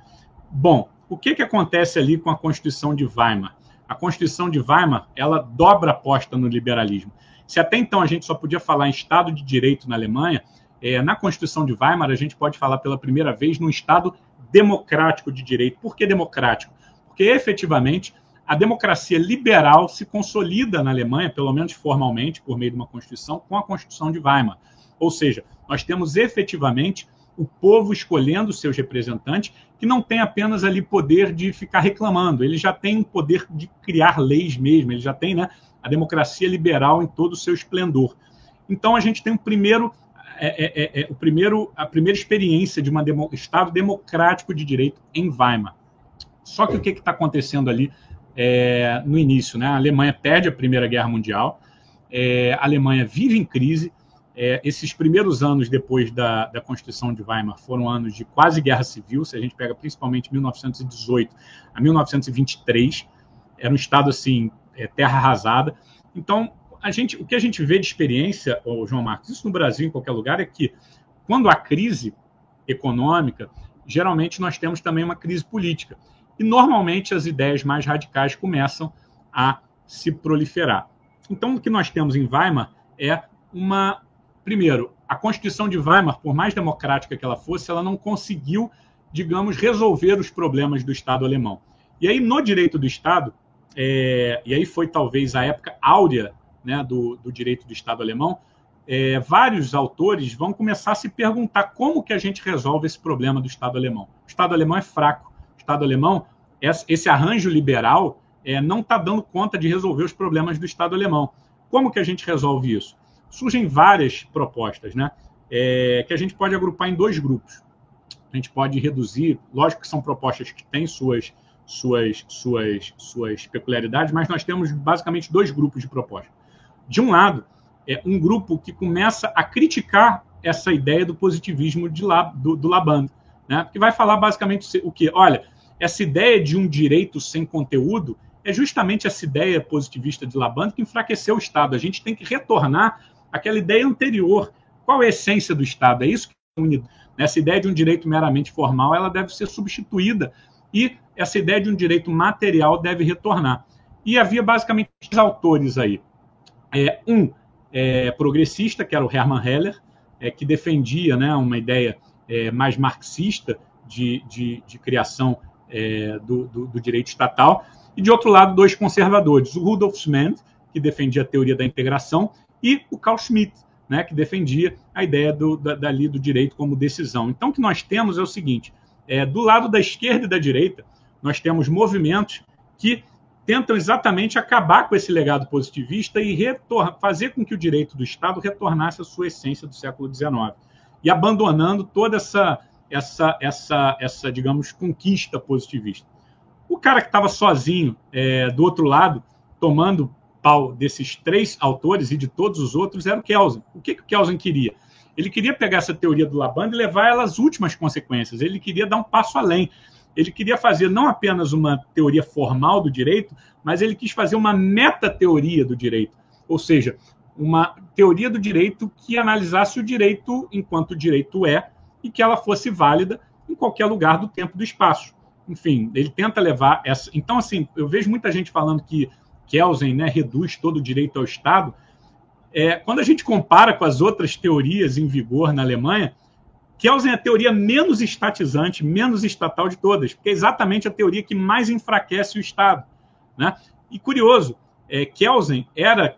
Speaker 2: Bom, o que, que acontece ali com a Constituição de Weimar? A Constituição de Weimar ela dobra a aposta no liberalismo. Se até então a gente só podia falar em Estado de Direito na Alemanha, é, na Constituição de Weimar a gente pode falar pela primeira vez num Estado democrático de direito. Por que democrático? Porque efetivamente a democracia liberal se consolida na Alemanha, pelo menos formalmente, por meio de uma Constituição, com a Constituição de Weimar. Ou seja, nós temos efetivamente o povo escolhendo seus representantes, que não tem apenas ali poder de ficar reclamando, ele já tem o poder de criar leis mesmo, ele já tem né, a democracia liberal em todo o seu esplendor. Então a gente tem o primeiro, é, é, é, é o primeiro a primeira experiência de um demo, Estado democrático de direito em Weimar. Só que o que está acontecendo ali é, no início? Né? A Alemanha perde a Primeira Guerra Mundial, é, a Alemanha vive em crise, é, esses primeiros anos depois da, da Constituição de Weimar foram anos de quase guerra civil, se a gente pega principalmente 1918 a 1923, era um estado assim, é, terra arrasada. Então, a gente, o que a gente vê de experiência, oh, João Marcos, isso no Brasil, em qualquer lugar, é que quando há crise econômica, geralmente nós temos também uma crise política. E normalmente as ideias mais radicais começam a se proliferar. Então, o que nós temos em Weimar é uma primeiro, a Constituição de Weimar, por mais democrática que ela fosse, ela não conseguiu, digamos, resolver os problemas do Estado alemão. E aí, no direito do Estado, é, e aí foi talvez a época áurea né, do, do direito do Estado alemão, é, vários autores vão começar a se perguntar como que a gente resolve esse problema do Estado alemão. O Estado alemão é fraco. O Estado alemão, esse arranjo liberal, é, não está dando conta de resolver os problemas do Estado alemão. Como que a gente resolve isso? surgem várias propostas, né? É, que a gente pode agrupar em dois grupos. A gente pode reduzir, lógico que são propostas que têm suas, suas, suas, suas peculiaridades, mas nós temos basicamente dois grupos de propostas. De um lado, é um grupo que começa a criticar essa ideia do positivismo de La, do, do né? que vai falar basicamente o que? Olha, essa ideia de um direito sem conteúdo é justamente essa ideia positivista de Laban que enfraqueceu o Estado. A gente tem que retornar aquela ideia anterior. Qual é a essência do Estado? É isso que é unido. Essa ideia de um direito meramente formal, ela deve ser substituída e essa ideia de um direito material deve retornar. E havia basicamente três autores aí. É, um é, progressista, que era o Hermann Heller, é, que defendia né, uma ideia é, mais marxista de, de, de criação é, do, do, do, direito estatal, e de outro lado, dois conservadores, o Rudolf Schmend, que defendia a teoria da integração, e o Carl Schmitt, né, que defendia a ideia do, da, dali do direito como decisão. Então, o que nós temos é o seguinte: é, do lado da esquerda e da direita, nós temos movimentos que tentam exatamente acabar com esse legado positivista e fazer com que o direito do Estado retornasse à sua essência do século XIX e abandonando toda essa, essa, essa, essa digamos, conquista positivista. O cara que estava sozinho é, do outro lado, tomando principal desses três autores e de todos os outros era o Kelsen. O que, que o Kelsen queria? Ele queria pegar essa teoria do Laban e levar ela às últimas consequências. Ele queria dar um passo além. Ele queria fazer não apenas uma teoria formal do direito, mas ele quis fazer uma meta-teoria do direito. Ou seja, uma teoria do direito que analisasse o direito enquanto o direito é e que ela fosse válida em qualquer lugar do tempo do espaço. Enfim, ele tenta levar essa. Então, assim, eu vejo muita gente falando que Kelsen né, reduz todo o direito ao Estado. É, quando a gente compara com as outras teorias em vigor na Alemanha, Kelsen é a teoria menos estatizante, menos estatal de todas, porque é exatamente a teoria que mais enfraquece o Estado. Né? E curioso, é, Kelsen era.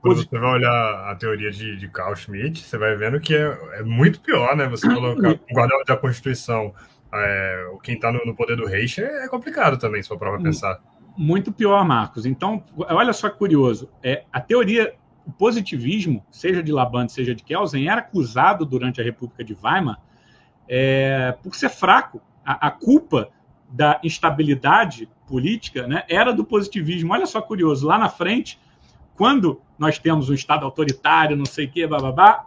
Speaker 3: Quando você vai olhar a teoria de, de Carl Schmitt, você vai vendo que é, é muito pior, né? Você colocar o guardião da Constituição, é, quem está no, no, poder do Reich é, complicado também, se for para pensar
Speaker 2: muito pior, Marcos. Então, olha só que curioso. É, a teoria, o positivismo, seja de Laban, seja de Kelsen, era acusado durante a República de Weimar é, por ser fraco. A, a, culpa da instabilidade política né, era do positivismo. Olha só curioso. Lá na frente, quando nós temos um Estado autoritário, não sei o quê, babá,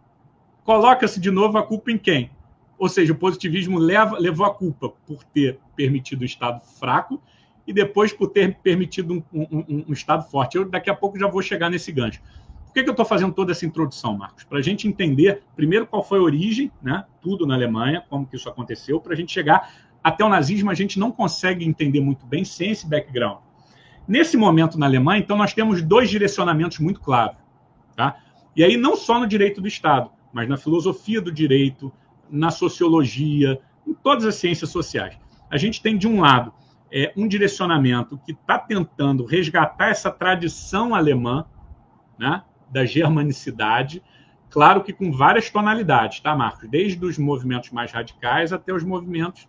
Speaker 2: coloca-se de novo a culpa em quem? Ou seja, o positivismo leva, levou a culpa por ter permitido o Estado fraco e depois por ter permitido um, um, um Estado forte. Eu daqui a pouco já vou chegar nesse gancho. Por que, que eu estou fazendo toda essa introdução, Marcos? Para a gente entender, primeiro, qual foi a origem, né? tudo na Alemanha, como que isso aconteceu, para a gente chegar até o nazismo, a gente não consegue entender muito bem sem esse background. Nesse momento na Alemanha, então, nós temos dois direcionamentos muito claros. Tá? E aí não só no direito do Estado, mas na filosofia do direito, na sociologia, em todas as ciências sociais. A gente tem, de um lado, é, um direcionamento que está tentando resgatar essa tradição alemã né, da germanicidade, claro que com várias tonalidades, tá, Marcos? Desde os movimentos mais radicais até os movimentos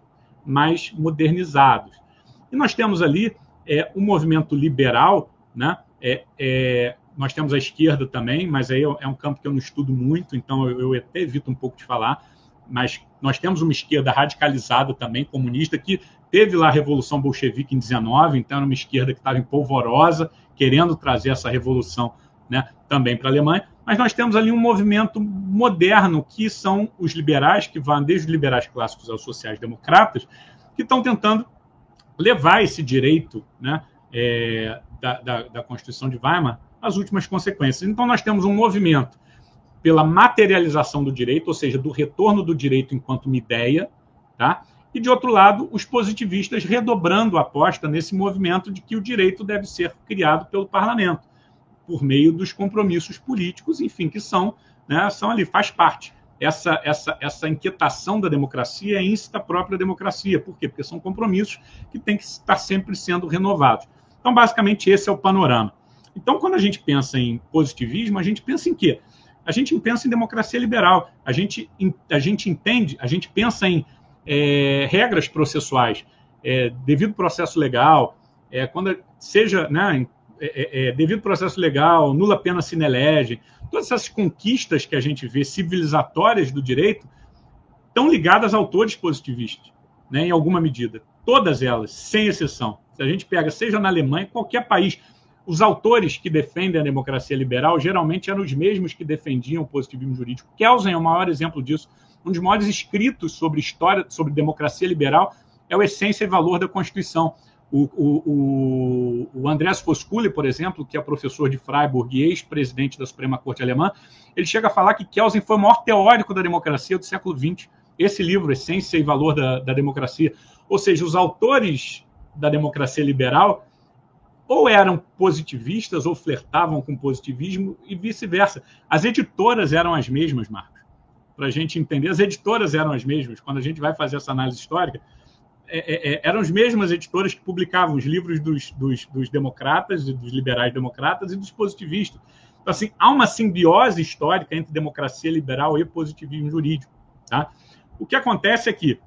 Speaker 2: mais modernizados. E nós temos ali é, o movimento liberal, né? É, é, nós temos a esquerda também, mas aí é um campo que eu não estudo muito, então eu, eu até evito um pouco de falar. Mas nós temos uma esquerda radicalizada também, comunista, que teve lá a Revolução Bolchevique em 19, então era uma esquerda que estava empolvorosa, querendo trazer essa revolução né, também para a Alemanha. Mas nós temos ali um movimento moderno, que são os liberais, que vão desde os liberais clássicos aos sociais-democratas, que estão tentando levar esse direito né, é, da, da, da Constituição de Weimar às últimas consequências. Então, nós temos um movimento pela materialização do direito, ou seja, do retorno do direito enquanto uma ideia, tá? e, de outro lado, os positivistas redobrando a aposta nesse movimento de que o direito deve ser criado pelo parlamento, por meio dos compromissos políticos, enfim, que são, né, são ali, faz parte. Essa, essa, essa inquietação da democracia é íncita própria democracia. Por quê? Porque são compromissos que têm que estar sempre sendo renovados. Então, basicamente, esse é o panorama. Então, quando a gente pensa em positivismo, a gente pensa em quê? A gente pensa em democracia liberal. A gente, a gente entende, a gente pensa em é, regras processuais, é, devido processo legal, é, quando seja né, é, é, é, devido processo legal, nula pena sine lege, todas essas conquistas que a gente vê civilizatórias do direito estão ligadas a autores positivistas, né, em alguma medida. Todas elas, sem exceção. Se a gente pega, seja na Alemanha, qualquer país, os autores que defendem a democracia liberal geralmente eram os mesmos que defendiam o positivismo jurídico. Kelsen é o maior exemplo disso. Um dos maiores escritos sobre história, sobre democracia liberal, é o Essência e Valor da Constituição. O, o, o, Andreas Fosculi, por exemplo, que é professor de Freiburg e ex-presidente da Suprema Corte Alemã, ele chega a falar que Kelsen foi o maior teórico da democracia do século XX. Esse livro, Essência e Valor da, da Democracia. Ou seja, os autores da democracia liberal ou eram positivistas ou flertavam com positivismo e vice-versa. As editoras eram as mesmas, Marcos. Para a gente entender, as editoras eram as mesmas. Quando a gente vai fazer essa análise histórica, é, é, é, eram as mesmas editoras que publicavam os livros dos, dos, dos democratas, dos liberais democratas e dos positivistas. Então, assim, há uma simbiose histórica entre democracia liberal e positivismo jurídico. Tá? O que acontece é que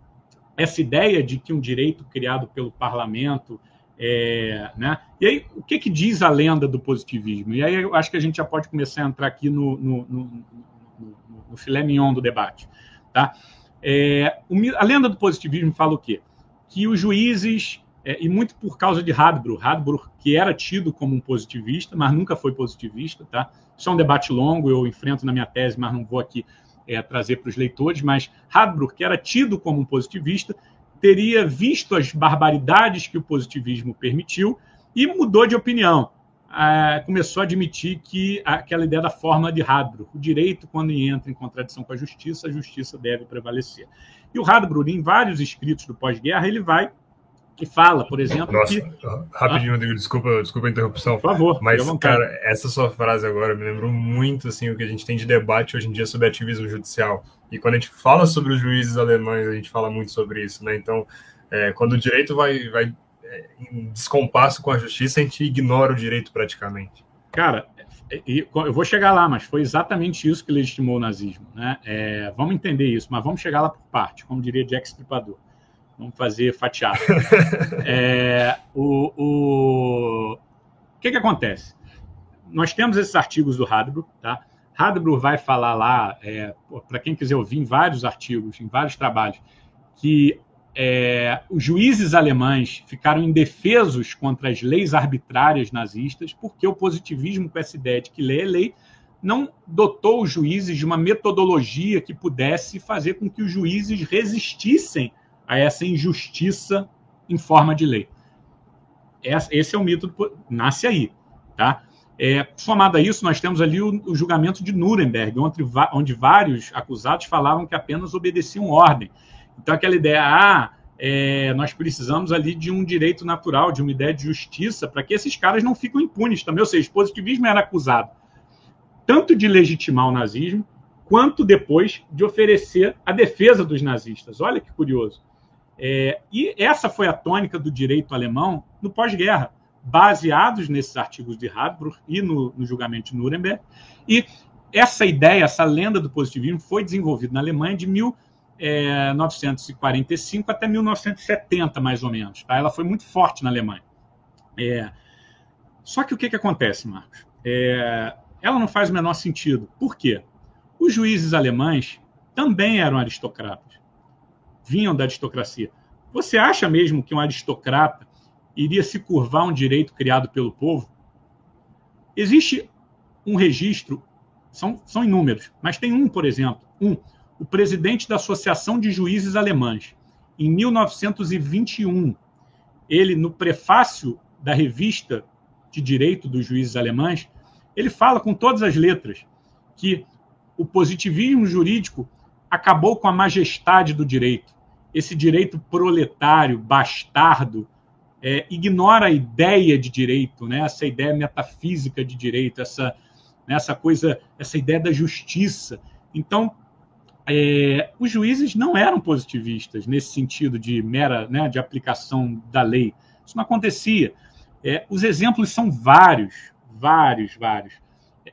Speaker 2: essa ideia de que um direito criado pelo parlamento. É, né? E aí, o que, que diz a lenda do positivismo? E aí eu acho que a gente já pode começar a entrar aqui no, no, no, no, no filé mignon do debate. Tá? É, a lenda do positivismo fala o quê? Que os juízes, é, e muito por causa de Hadbro, Hadbro que era tido como um positivista, mas nunca foi positivista, tá? Isso é um debate longo, eu enfrento na minha tese, mas não vou aqui é, trazer para os leitores, mas Hadbro, que era tido como um positivista, teria visto as barbaridades que o positivismo permitiu e mudou de opinião. Ah, começou a admitir que aquela ideia da forma de Hadbro, o direito, quando entra em contradição com a justiça, a justiça deve prevalecer. E o Radbruch, em vários escritos do pós-guerra, ele vai e fala, por exemplo, Nossa, que...
Speaker 3: rapidinho, Rodrigo, desculpa, desculpa a interrupção.
Speaker 2: Por favor,
Speaker 3: mas cara, essa sua frase agora me lembrou muito assim o que a gente tem de debate hoje em dia sobre ativismo judicial. E quando a gente fala sobre os juízes alemães, a gente fala muito sobre isso, né? Então, é, quando o direito vai, vai é, em descompasso com a justiça, a gente ignora o direito praticamente.
Speaker 2: Cara, eu vou chegar lá, mas foi exatamente isso que legitimou o nazismo. Né? É, vamos entender isso, mas vamos chegar lá por parte, como diria Jack Stripador. Vamos fazer fatiado. é, o, o... o que, que acontece? Nós temos esses artigos do Hadbro, tá? Hadbro vai falar lá, é, para quem quiser ouvir, em vários artigos, em vários trabalhos, que é, os juízes alemães ficaram indefesos contra as leis arbitrárias nazistas, porque o positivismo, com essa ideia de que lei é lei, não dotou os juízes de uma metodologia que pudesse fazer com que os juízes resistissem a essa injustiça em forma de lei. Esse é o mito, do, nasce aí. Tá? É, somado a isso, nós temos ali o, o julgamento de Nuremberg, onde, onde vários acusados falavam que apenas obedeciam ordem. Então, aquela ideia, ah, é, nós precisamos ali de um direito natural, de uma ideia de justiça, para que esses caras não fiquem impunes também. Ou seja, o positivismo era acusado tanto de legitimar o nazismo, quanto depois de oferecer a defesa dos nazistas. Olha que curioso. É, e essa foi a tônica do direito alemão no pós-guerra, baseados nesses artigos de Radbruch e no, no, julgamento de Nuremberg. E essa ideia, essa lenda do positivismo foi desenvolvida na Alemanha de 1945 é, até 1970, mais ou menos. Tá? Ela foi muito forte na Alemanha. É, só que o que, que acontece, Marcos? É, ela não faz o menor sentido. Por quê? Os juízes alemães também eram aristocratas, vinham da aristocracia. Você acha mesmo que um aristocrata iria se curvar a um direito criado pelo povo? Existe um registro, são, são inúmeros, mas tem um, por exemplo, um, o presidente da Associação de Juízes Alemães, em 1921, ele, no prefácio da revista de direito dos juízes alemães, ele fala com todas as letras que o positivismo jurídico acabou com a majestade do direito. Esse direito proletário, bastardo, é, ignora a ideia de direito, né? essa ideia metafísica de direito, essa, né, essa coisa, essa ideia da justiça. Então, é, os juízes não eram positivistas nesse sentido de mera né, de aplicação da lei. Isso não acontecia. É, os exemplos são vários, vários, vários.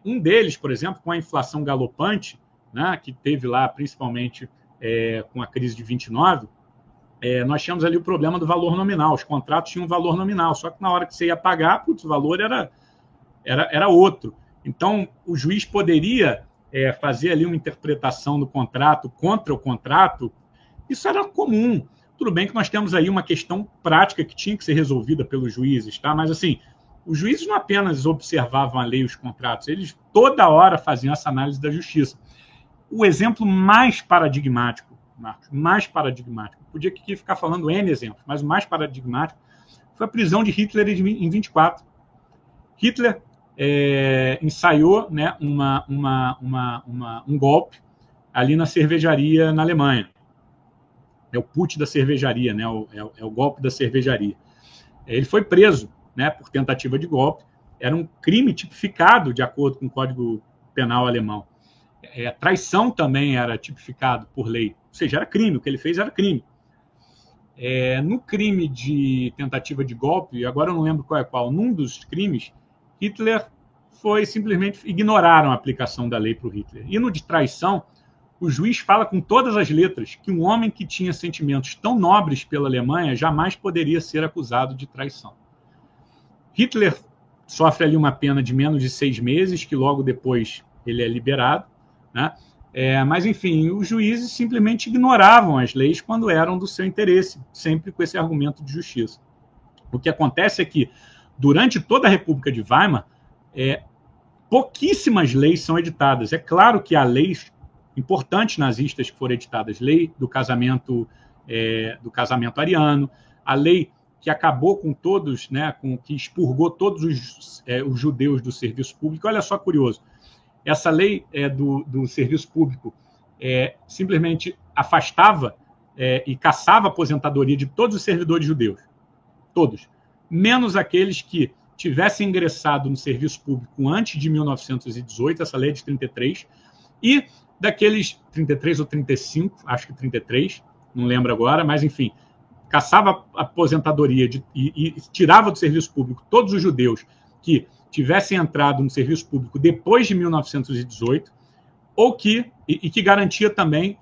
Speaker 2: Um deles, por exemplo, com a inflação galopante, né, que teve lá principalmente é, com a crise de 29, é, nós tínhamos ali o problema do valor nominal. Os contratos tinham um valor nominal, só que na hora que você ia pagar, putz, o valor era, era, era outro. Então, o juiz poderia é, fazer ali uma interpretação do contrato contra o contrato. Isso era comum. Tudo bem que nós temos aí uma questão prática que tinha que ser resolvida pelos juízes, tá? Mas assim, os juízes não apenas observavam a lei e os contratos, eles toda hora faziam essa análise da justiça. O exemplo mais paradigmático, Marcos, mais paradigmático, podia aqui ficar falando N exemplos, mas o mais paradigmático foi a prisão de Hitler em 24. Hitler é, ensaiou né, uma, uma, uma, uma, um golpe ali na cervejaria na Alemanha. É o put da cervejaria, né, o, é, é o golpe da cervejaria. Ele foi preso né, por tentativa de golpe, era um crime tipificado de acordo com o Código Penal alemão. É, traição também era tipificado por lei, ou seja, era crime, o que ele fez era crime. É, no crime de tentativa de golpe, agora eu não lembro qual é qual, num dos crimes, Hitler foi simplesmente ignoraram a aplicação da lei para o Hitler. E no de traição, o juiz fala com todas as letras que um homem que tinha sentimentos tão nobres pela Alemanha jamais poderia ser acusado de traição. Hitler sofre ali uma pena de menos de seis meses, que logo depois ele é liberado. Né? É, mas, enfim, os juízes simplesmente ignoravam as leis quando eram do seu interesse, sempre com esse argumento de justiça. O que acontece é que, durante toda a República de Weimar, é, pouquíssimas leis são editadas. É claro que há leis importantes nazistas que foram editadas, lei do casamento é, do casamento ariano, a lei que acabou com todos, né, com que expurgou todos os, é, os judeus do serviço público. Olha só curioso, essa lei é, do, do serviço público é, simplesmente afastava é, e caçava a aposentadoria de todos os servidores judeus, todos, menos aqueles que tivessem ingressado no serviço público antes de 1918, essa lei é de 33, e daqueles 33 ou 35, acho que 33, não lembro agora, mas enfim, caçava a aposentadoria de, e, e tirava do serviço público todos os judeus que tivessem entrado no serviço público depois de 1918, ou que, e, e que garantia também,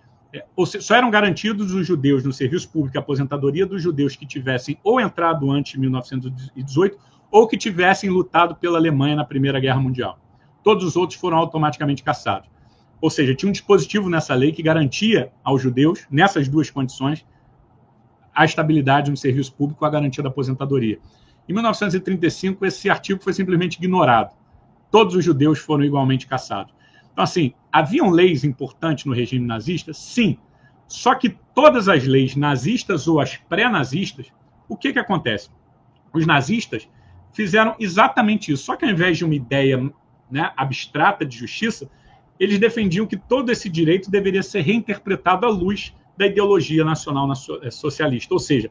Speaker 2: só eram garantidos os judeus no serviço público a aposentadoria dos judeus que tivessem ou entrado antes de 1918 ou que tivessem lutado pela Alemanha na Primeira Guerra Mundial. Todos os outros foram automaticamente caçados. Ou seja, tinha um dispositivo nessa lei que garantia aos judeus, nessas duas condições, a estabilidade no serviço público a garantia da aposentadoria. Em 1935, esse artigo foi simplesmente ignorado. Todos os judeus foram igualmente caçados. Então, assim, haviam leis importantes no regime nazista? Sim. Só que todas as leis nazistas ou as pré-nazistas, o que, que acontece? Os nazistas fizeram exatamente isso. Só que ao invés de uma ideia né, abstrata de justiça, eles defendiam que todo esse direito deveria ser reinterpretado à luz da ideologia nacional eh, socialista. Ou seja,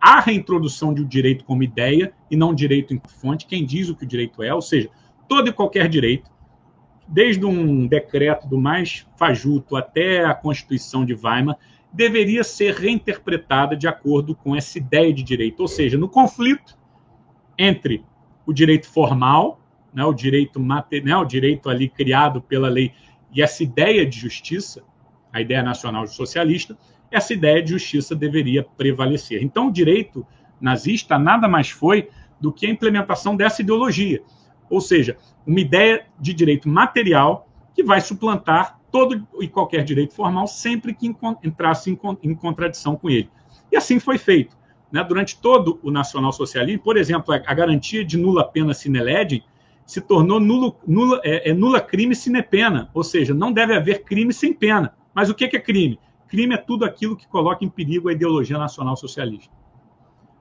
Speaker 2: a reintrodução de um direito como ideia e não direito em fonte, quem diz o que o direito é, ou seja, todo e qualquer direito desde um decreto do mais fajuto até a Constituição de Weimar, deveria ser reinterpretada de acordo com essa ideia de direito, ou seja, no conflito entre o direito formal, né, o direito material, né, o direito ali criado pela lei e essa ideia de justiça, a ideia nacional socialista, essa ideia de justiça deveria prevalecer. Então, o direito nazista nada mais foi do que a implementação dessa ideologia, ou seja, uma ideia de direito material que vai suplantar todo e qualquer direito formal sempre que entrasse em, contradição com ele. E assim foi feito. Né? Durante todo o nacionalsocialismo, por exemplo, a, garantia de nula pena sine lege se tornou nulo, nula, é, é, nula crime sine pena, ou seja, não deve haver crime sem pena. Mas o que é crime? Crime é tudo aquilo que coloca em perigo a ideologia nacional socialista.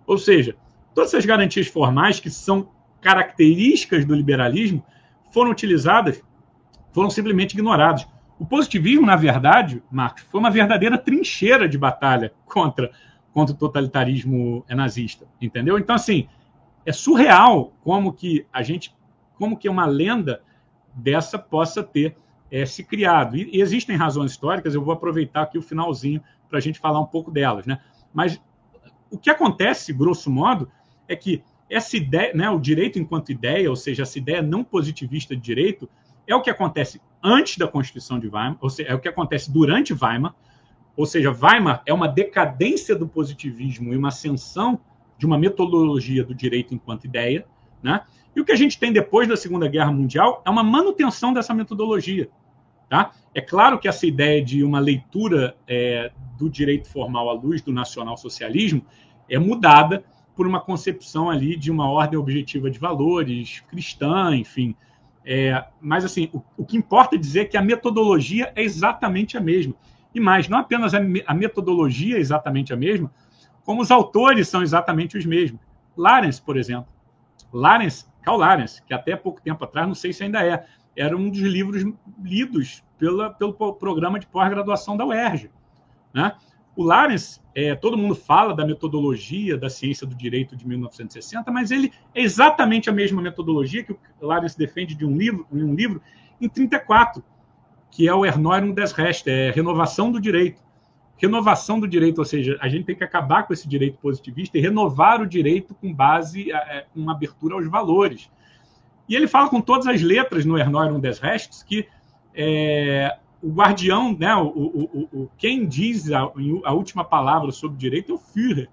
Speaker 2: Ou seja, todas essas garantias formais que são características do liberalismo foram utilizadas, foram simplesmente ignoradas. O positivismo, na verdade, Marcos, foi uma verdadeira trincheira de batalha contra, contra o totalitarismo nazista, entendeu? Então, assim, é surreal como que a gente como que uma lenda dessa possa ter é, se criado. E, e, existem razões históricas, eu vou aproveitar aqui o finalzinho para a gente falar um pouco delas. Né? Mas o que acontece, grosso modo, é que essa ideia, né, o direito enquanto ideia, ou seja, essa ideia não positivista de direito, é o que acontece antes da Constituição de Weimar, ou seja, é o que acontece durante Weimar, ou seja, Weimar é uma decadência do positivismo e uma ascensão de uma metodologia do direito enquanto ideia, né? E o que a gente tem depois da Segunda Guerra Mundial é uma manutenção dessa metodologia. Tá? É claro que essa ideia de uma leitura é, do direito formal à luz do nacionalsocialismo é mudada por uma concepção ali de uma ordem objetiva de valores, cristã, enfim. É, mas, assim, o, o, que importa é dizer que a metodologia é exatamente a mesma. E mais, não apenas a, a metodologia é exatamente a mesma, como os autores são exatamente os mesmos. Lawrence, por exemplo. Lawrence Karl Lawrence, que até pouco tempo atrás, não sei se ainda é, era um dos livros lidos pela, pelo programa de pós-graduação da UERJ. Né? O Lawrence, é, todo mundo fala da metodologia da ciência do direito de 1960, mas ele é exatamente a mesma metodologia que o Lawrence defende de um livro, em um livro em 34, que é o Erneuerung des Rechts, é renovação do direito renovação do direito, ou seja, a gente tem que acabar com esse direito positivista e renovar o direito com base, é, com uma abertura aos valores. E ele fala com todas as letras no Erneuerung des Rechts que é, o guardião, né, o, o, o, quem diz a, a, última palavra sobre o direito é o Führer.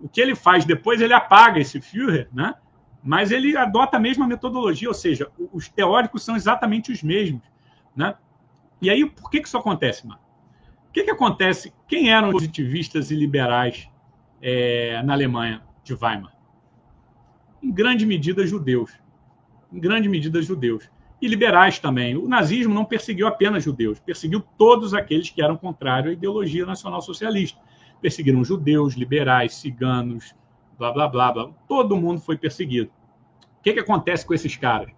Speaker 2: O que ele faz depois, ele apaga esse Führer, né? mas ele adota a mesma metodologia, ou seja, os teóricos são exatamente os mesmos. Né? E aí, por que, que isso acontece, Marco? que, que acontece? Quem eram os positivistas e liberais é, na Alemanha de Weimar? Em grande medida, judeus. Em grande medida, judeus. E liberais também. O nazismo não perseguiu apenas judeus, perseguiu todos aqueles que eram contrários à ideologia nacional-socialista. Perseguiram judeus, liberais, ciganos, blá, blá, blá, blá. Todo mundo foi perseguido. O que, que acontece com esses caras?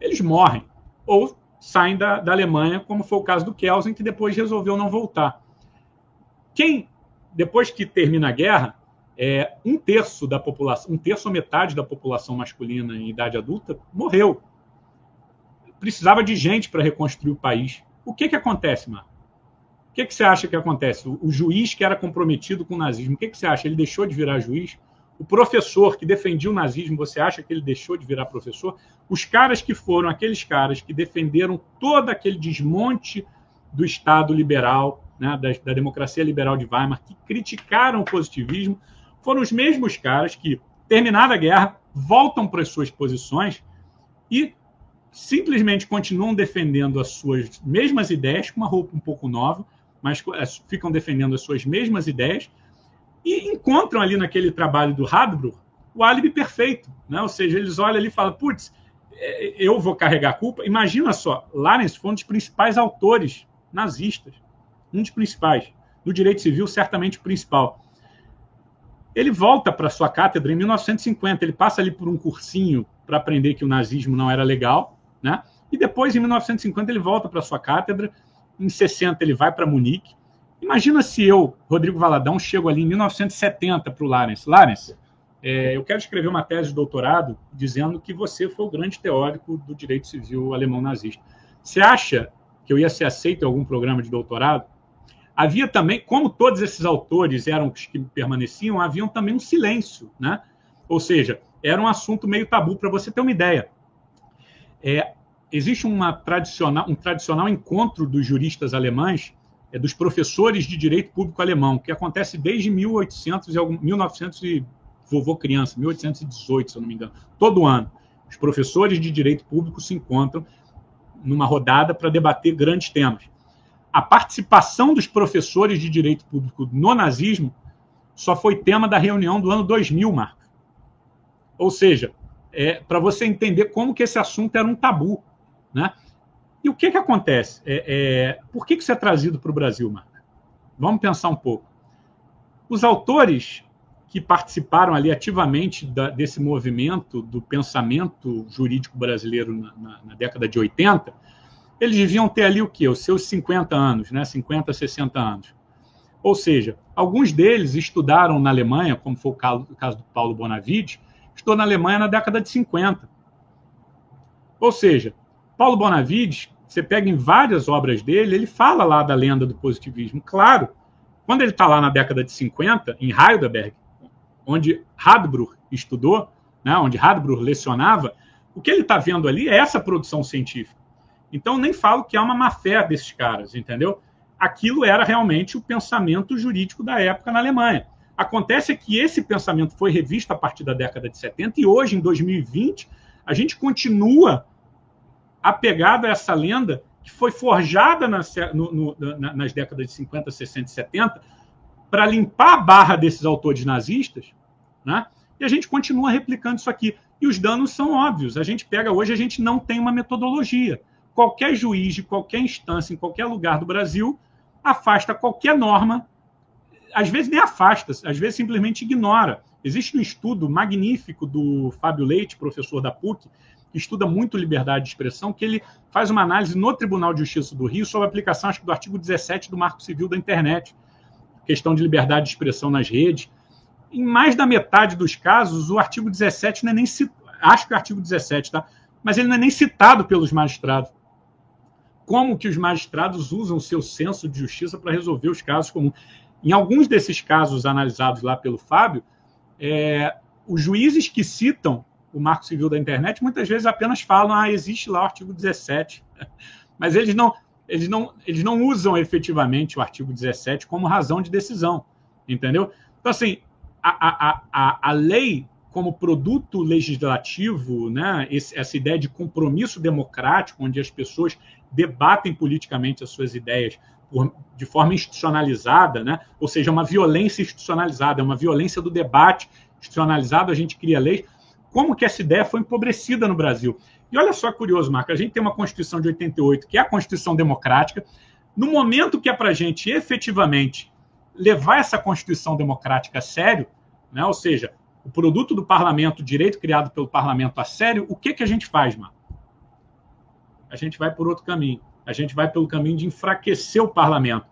Speaker 2: Eles morrem. Ou saem da, da Alemanha, como foi o caso do Kelsen, que depois resolveu não voltar. Quem, depois que termina a guerra, é, um terço da população, um terço ou metade da população masculina em idade adulta morreu. Precisava de gente para reconstruir o país. O que, que acontece, Marco? O que, que você acha que acontece? O, o, juiz que era comprometido com o nazismo, o que, que você acha? Ele deixou de virar juiz? O professor que defendia o nazismo, você acha que ele deixou de virar professor? Os caras que foram aqueles caras que defenderam todo aquele desmonte do Estado liberal, né, da, da democracia liberal de Weimar, que criticaram o positivismo, foram os mesmos caras que, terminada a guerra, voltam para as suas posições e simplesmente continuam defendendo as suas mesmas ideias, com uma roupa um pouco nova, mas é, ficam defendendo as suas mesmas ideias e encontram ali naquele trabalho do Hadbro o álibi perfeito. Né? Ou seja, eles olham ali e falam, putz, é, eu vou carregar a culpa. Imagina só, Lawrence foi um dos principais autores nazistas, um dos principais. No direito civil, certamente o principal. Ele volta para sua cátedra em 1950, ele passa ali por um cursinho para aprender que o nazismo não era legal, né? E depois, em 1950, ele volta para sua cátedra. Em 60, ele vai para Munique. Imagina se eu, Rodrigo Valadão, chego ali em 1970 para o Lawrence. Lawrence, é, eu quero escrever uma tese de doutorado dizendo que você foi o grande teórico do direito civil alemão nazista. Você acha que eu ia ser aceito em algum programa de doutorado? Havia também, como todos esses autores eram os que permaneciam, havia também um silêncio, né? Ou seja, era um assunto meio tabu. Para você ter uma ideia, é, existe uma tradicional, um tradicional encontro dos juristas alemães, é, dos professores de direito público alemão, que acontece desde 1800 e algum, 1900 e vovô criança, 1818, se eu não me engano, todo ano. Os professores de direito público se encontram numa rodada para debater grandes temas. A participação dos professores de direito público no nazismo só foi tema da reunião do ano 2000, Marco. Ou seja, é, para você entender como que esse assunto era um tabu. Né? E o que, que acontece? É, é, por que, que isso é trazido para o Brasil, Marco? Vamos pensar um pouco. Os autores que participaram ali ativamente da, desse movimento do pensamento jurídico brasileiro na, na, na, década de 80, eles deviam ter ali o quê? Os seus 50 anos, né? 50, 60 anos. Ou seja, alguns deles estudaram na Alemanha, como foi o caso, o caso do Paulo Bonavides, estudou na Alemanha na década de 50. Ou seja, Paulo Bonavides, você pega em várias obras dele, ele fala lá da lenda do positivismo. Claro, quando ele está lá na década de 50, em Heidelberg, onde Radbruch estudou, né, onde Radbruch lecionava, o que ele está vendo ali é essa produção científica. Então, nem falo que há uma má-fé desses caras, entendeu? Aquilo era realmente o pensamento jurídico da época na Alemanha. Acontece que esse pensamento foi revisto a partir da década de 70 e hoje, em 2020, a gente continua apegado a essa lenda que foi forjada nas, no, no, nas décadas de 50, 60 e 70 para limpar a barra desses autores nazistas, né? e a gente continua replicando isso aqui. E os danos são óbvios. A gente pega hoje, a gente não tem uma metodologia. Qualquer juiz de qualquer instância, em qualquer lugar do Brasil, afasta qualquer norma, às vezes nem afasta, às vezes simplesmente ignora. Existe um estudo magnífico do Fábio Leite, professor da PUC, que estuda muito liberdade de expressão, que ele faz uma análise no Tribunal de Justiça do Rio sobre a aplicação, acho do artigo 17 do Marco Civil da Internet, questão de liberdade de expressão nas redes. Em mais da metade dos casos, o artigo 17 não é nem citado, acho que é o artigo 17, tá? Mas ele não é nem citado pelos magistrados. Como que os magistrados usam o seu senso de justiça para resolver os casos comuns? Em alguns desses casos analisados lá pelo Fábio, é, os juízes que citam o Marco Civil da Internet, muitas vezes apenas falam, ah, existe lá o artigo 17. Mas eles não, eles não, eles não usam efetivamente o artigo 17 como razão de decisão, entendeu? Então, assim, a, a, a, a lei como produto legislativo, né, esse, essa ideia de compromisso democrático, onde as pessoas debatem politicamente as suas ideias por, de forma institucionalizada, né, ou seja, uma violência institucionalizada, uma violência do debate institucionalizado, a gente cria leis como que essa ideia foi empobrecida no Brasil. E olha só curioso, Marco, a gente tem uma Constituição de 88, que é a Constituição democrática. No momento que é para a gente efetivamente levar essa Constituição democrática a sério, né, ou seja, o produto do parlamento, o direito criado pelo parlamento a sério, o que, que a gente faz, Marco? A gente vai por outro caminho. A gente vai pelo caminho de enfraquecer o parlamento.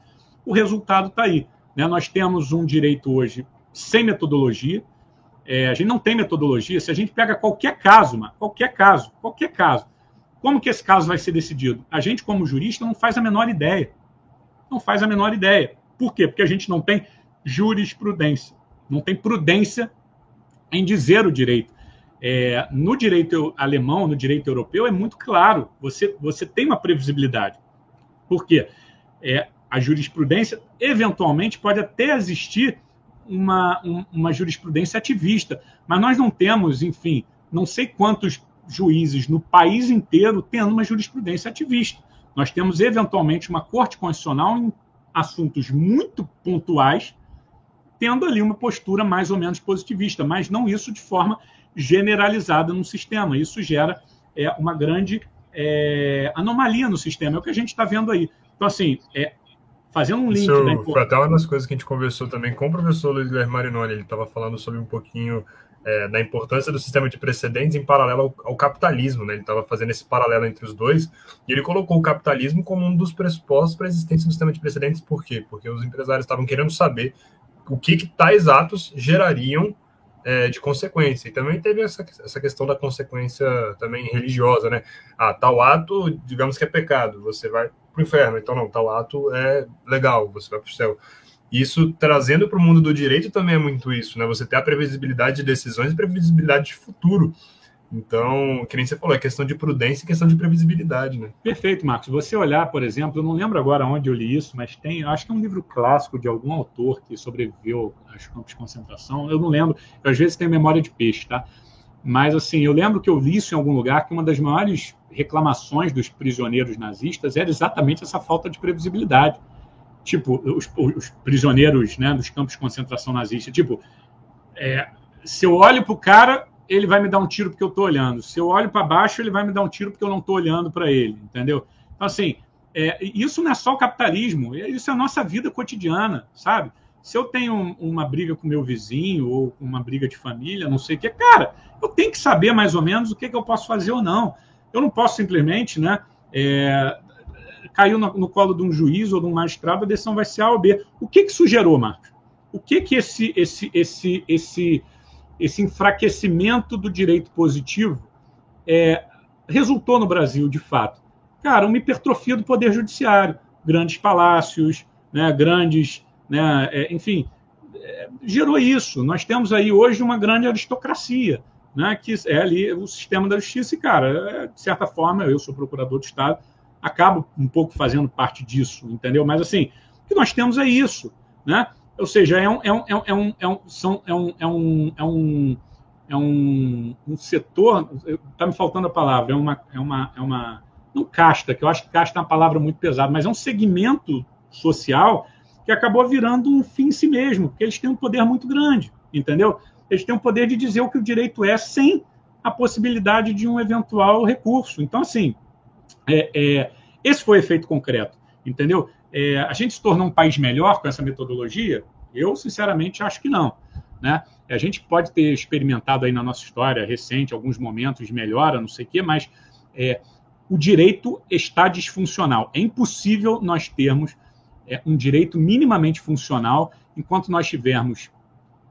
Speaker 2: O resultado está aí. Né? Nós temos um direito hoje sem metodologia, é, a gente não tem metodologia. Se a gente pega qualquer caso, mano, qualquer caso, qualquer caso, como que esse caso vai ser decidido? A gente, como jurista, não faz a menor ideia. Não faz a menor ideia. Por quê? Porque a gente não tem jurisprudência, não tem prudência em dizer o direito. É, no direito alemão, no direito europeu, é muito claro. Você, você tem uma previsibilidade. Por quê? É, a jurisprudência, eventualmente, pode até existir uma, um, uma jurisprudência ativista. Mas nós não temos, enfim, não sei quantos juízes no país inteiro tendo uma jurisprudência ativista. Nós temos, eventualmente, uma corte constitucional em assuntos muito pontuais, tendo ali uma postura mais ou menos positivista, mas não isso de forma generalizada no sistema. Isso gera é, uma grande é, anomalia no sistema, é o que a gente está vendo aí. Então, assim, é, fazendo um link. Isso
Speaker 3: né, foi até uma das coisas que a gente conversou também com o professor Luiz Guilherme Marinoni. Ele estava falando sobre um pouquinho é, da importância do sistema de precedentes em paralelo ao, ao capitalismo. Né? Ele estava fazendo esse paralelo entre os dois e ele colocou o capitalismo como um dos pressupostos para a existência do sistema de precedentes. Por quê? Porque os empresários estavam querendo saber o que, que tais atos gerariam é, de consequência. E também teve essa, essa questão da consequência também religiosa, né? Ah, tal ato, digamos que é pecado, você vai para o inferno. Então, não, tal ato é legal, você vai para o céu. Isso trazendo para o mundo do direito também é muito isso, né? Você ter a previsibilidade de decisões e previsibilidade de futuro. Então, que nem você falou, é questão de prudência e questão de previsibilidade, né?
Speaker 2: Perfeito, Marcos. Você olhar, por exemplo, eu não lembro agora onde eu li isso, mas tem, acho que é um livro clássico de algum autor que sobreviveu aos campos de concentração. Eu não lembro, eu, às vezes tenho memória de peixe, tá? Mas, assim, eu lembro que eu li isso em algum lugar, que uma das maiores reclamações dos prisioneiros nazistas era exatamente essa falta de previsibilidade. Tipo, os, os prisioneiros né, dos campos de concentração nazista, tipo, é, se eu olho para o cara, ele vai me dar um tiro porque eu estou olhando. Se eu olho para baixo, ele vai me dar um tiro porque eu não estou olhando para ele, entendeu? Então, assim, é, isso não é só o capitalismo, isso é a nossa vida cotidiana, sabe? Se eu tenho uma briga com meu vizinho ou uma briga de família, não sei o que, cara, eu tenho que saber mais ou menos o que, que eu posso fazer ou não. Eu não posso simplesmente, né, é, cair no, no, colo de um juiz ou de um magistrado, a decisão vai ser A ou B. O que, que isso gerou, Marcos? O que, que esse, esse, esse, esse esse enfraquecimento do direito positivo é, resultou no Brasil, de fato? Cara, uma hipertrofia do poder judiciário, grandes palácios, né, grandes, né, é, enfim, é, gerou isso. Nós temos aí hoje uma grande aristocracia, né, que é ali o sistema da justiça, e, cara, é, de certa forma, eu sou procurador do Estado, acabo um pouco fazendo parte disso, entendeu? Mas, assim, o que nós temos é isso, né? Ou seja, é um, é um, é um, é um, é um, é um, é um, é um, um setor, está me faltando a palavra, é uma, é uma, é uma, não casta, que eu acho que casta é uma palavra muito pesada, mas é um segmento social que acabou virando um fim em si mesmo, porque eles têm um poder muito grande, entendeu? Eles têm o poder de dizer o que o direito é sem a possibilidade de um eventual recurso. Então, assim, é, é, esse foi o efeito concreto, entendeu? É, a gente se tornou um país melhor com essa metodologia? Eu, sinceramente, acho que não. Né? A gente pode ter experimentado aí na nossa história recente alguns momentos de melhora, não sei o quê, mas é, o direito está disfuncional. É impossível nós termos é, um direito minimamente funcional enquanto nós tivermos,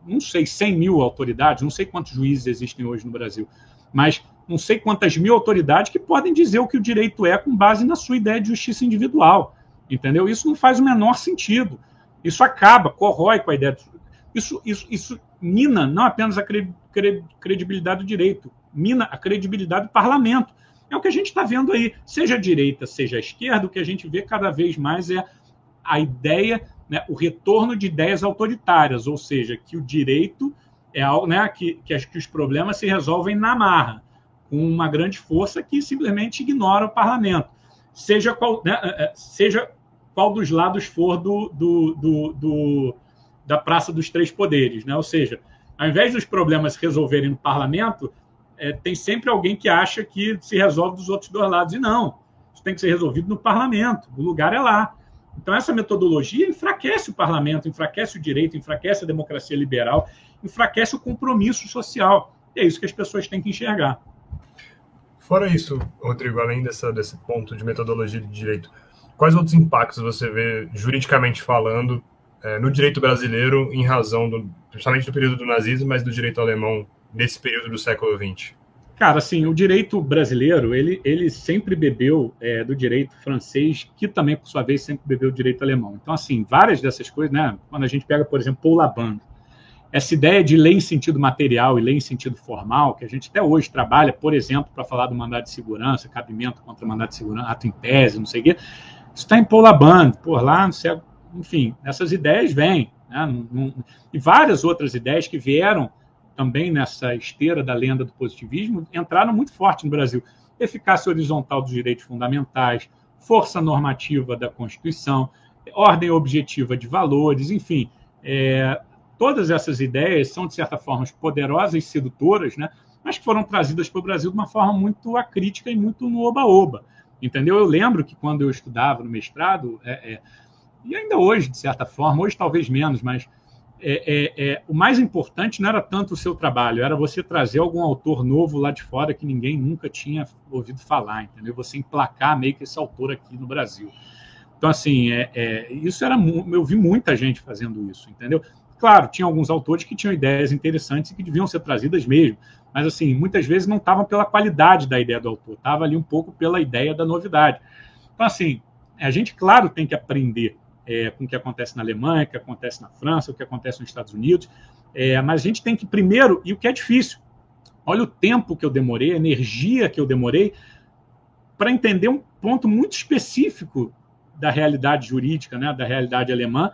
Speaker 2: não sei, 100 mil autoridades, não sei quantos juízes existem hoje no Brasil, mas não sei quantas mil autoridades que podem dizer o que o direito é com base na sua ideia de justiça individual. Entendeu? Isso não faz o menor sentido. Isso acaba, corrói com a ideia. Isso, isso, isso mina não apenas a credibilidade do direito, mina a credibilidade do parlamento. É o que a gente está vendo aí, seja a direita, seja a esquerda, o que a gente vê cada vez mais é a ideia, né, o retorno de ideias autoritárias, ou seja, que o direito é algo né, que, que, que os problemas se resolvem na marra, com uma grande força que simplesmente ignora o parlamento. Seja qual, né, é, é, seja qual dos lados for do, do, do, do, da Praça dos Três Poderes. Né? Ou seja, ao invés dos problemas se resolverem no parlamento, é, tem sempre alguém que acha que se resolve dos outros dois lados. E não, isso tem que ser resolvido no parlamento, o lugar é lá. Então, essa metodologia enfraquece o parlamento, enfraquece o direito, enfraquece a democracia liberal, enfraquece o compromisso social. E é isso que as pessoas têm que enxergar.
Speaker 3: Fora isso, Rodrigo, além dessa, desse ponto de metodologia de direito, Quais outros impactos você vê, juridicamente falando, é, no direito brasileiro, em razão, do, principalmente do período do nazismo, mas do direito alemão nesse período do século XX?
Speaker 2: Cara, assim, o direito brasileiro, ele, ele sempre bebeu é, do direito francês, que também, por sua vez, sempre bebeu do direito alemão. Então, assim, várias dessas coisas, né? Quando a gente pega, por exemplo, Paul Laban, essa ideia de lei em sentido material e lei em sentido formal, que a gente até hoje trabalha, por exemplo, para falar do mandado de segurança, cabimento contra mandado de segurança, ato em tese, não sei o quê, está em Polaband, por lá, enfim, essas ideias vêm. Né? E várias outras ideias que vieram também nessa esteira da lenda do positivismo entraram muito forte no Brasil. Eficácia horizontal dos direitos fundamentais, força normativa da Constituição, ordem objetiva de valores, enfim. É, todas essas ideias são, de certa forma, poderosas e sedutoras, né? mas que foram trazidas para o Brasil de uma forma muito acrítica e muito no oba-oba. Entendeu? Eu lembro que quando eu estudava no mestrado, é, é, e ainda hoje, de certa forma, hoje talvez menos, mas é, é, é, o mais importante não era tanto o seu trabalho, era você trazer algum autor novo lá de fora que ninguém nunca tinha ouvido falar, entendeu? Você emplacar meio que esse autor aqui no Brasil. Então, assim, é, isso era. Eu vi muita gente fazendo isso, entendeu? Claro, tinha alguns autores que tinham ideias interessantes e que deviam ser trazidas mesmo, mas assim, muitas vezes não estavam pela qualidade da ideia do autor, estava ali um pouco pela ideia da novidade. Então, assim, a gente, claro, tem que aprender é, com o que acontece na Alemanha, o que acontece na França, o que acontece nos Estados Unidos, é, mas a gente tem que primeiro, e o que é difícil, olha o tempo que eu demorei, a energia que eu demorei para entender um ponto muito específico da realidade jurídica, né, da realidade alemã,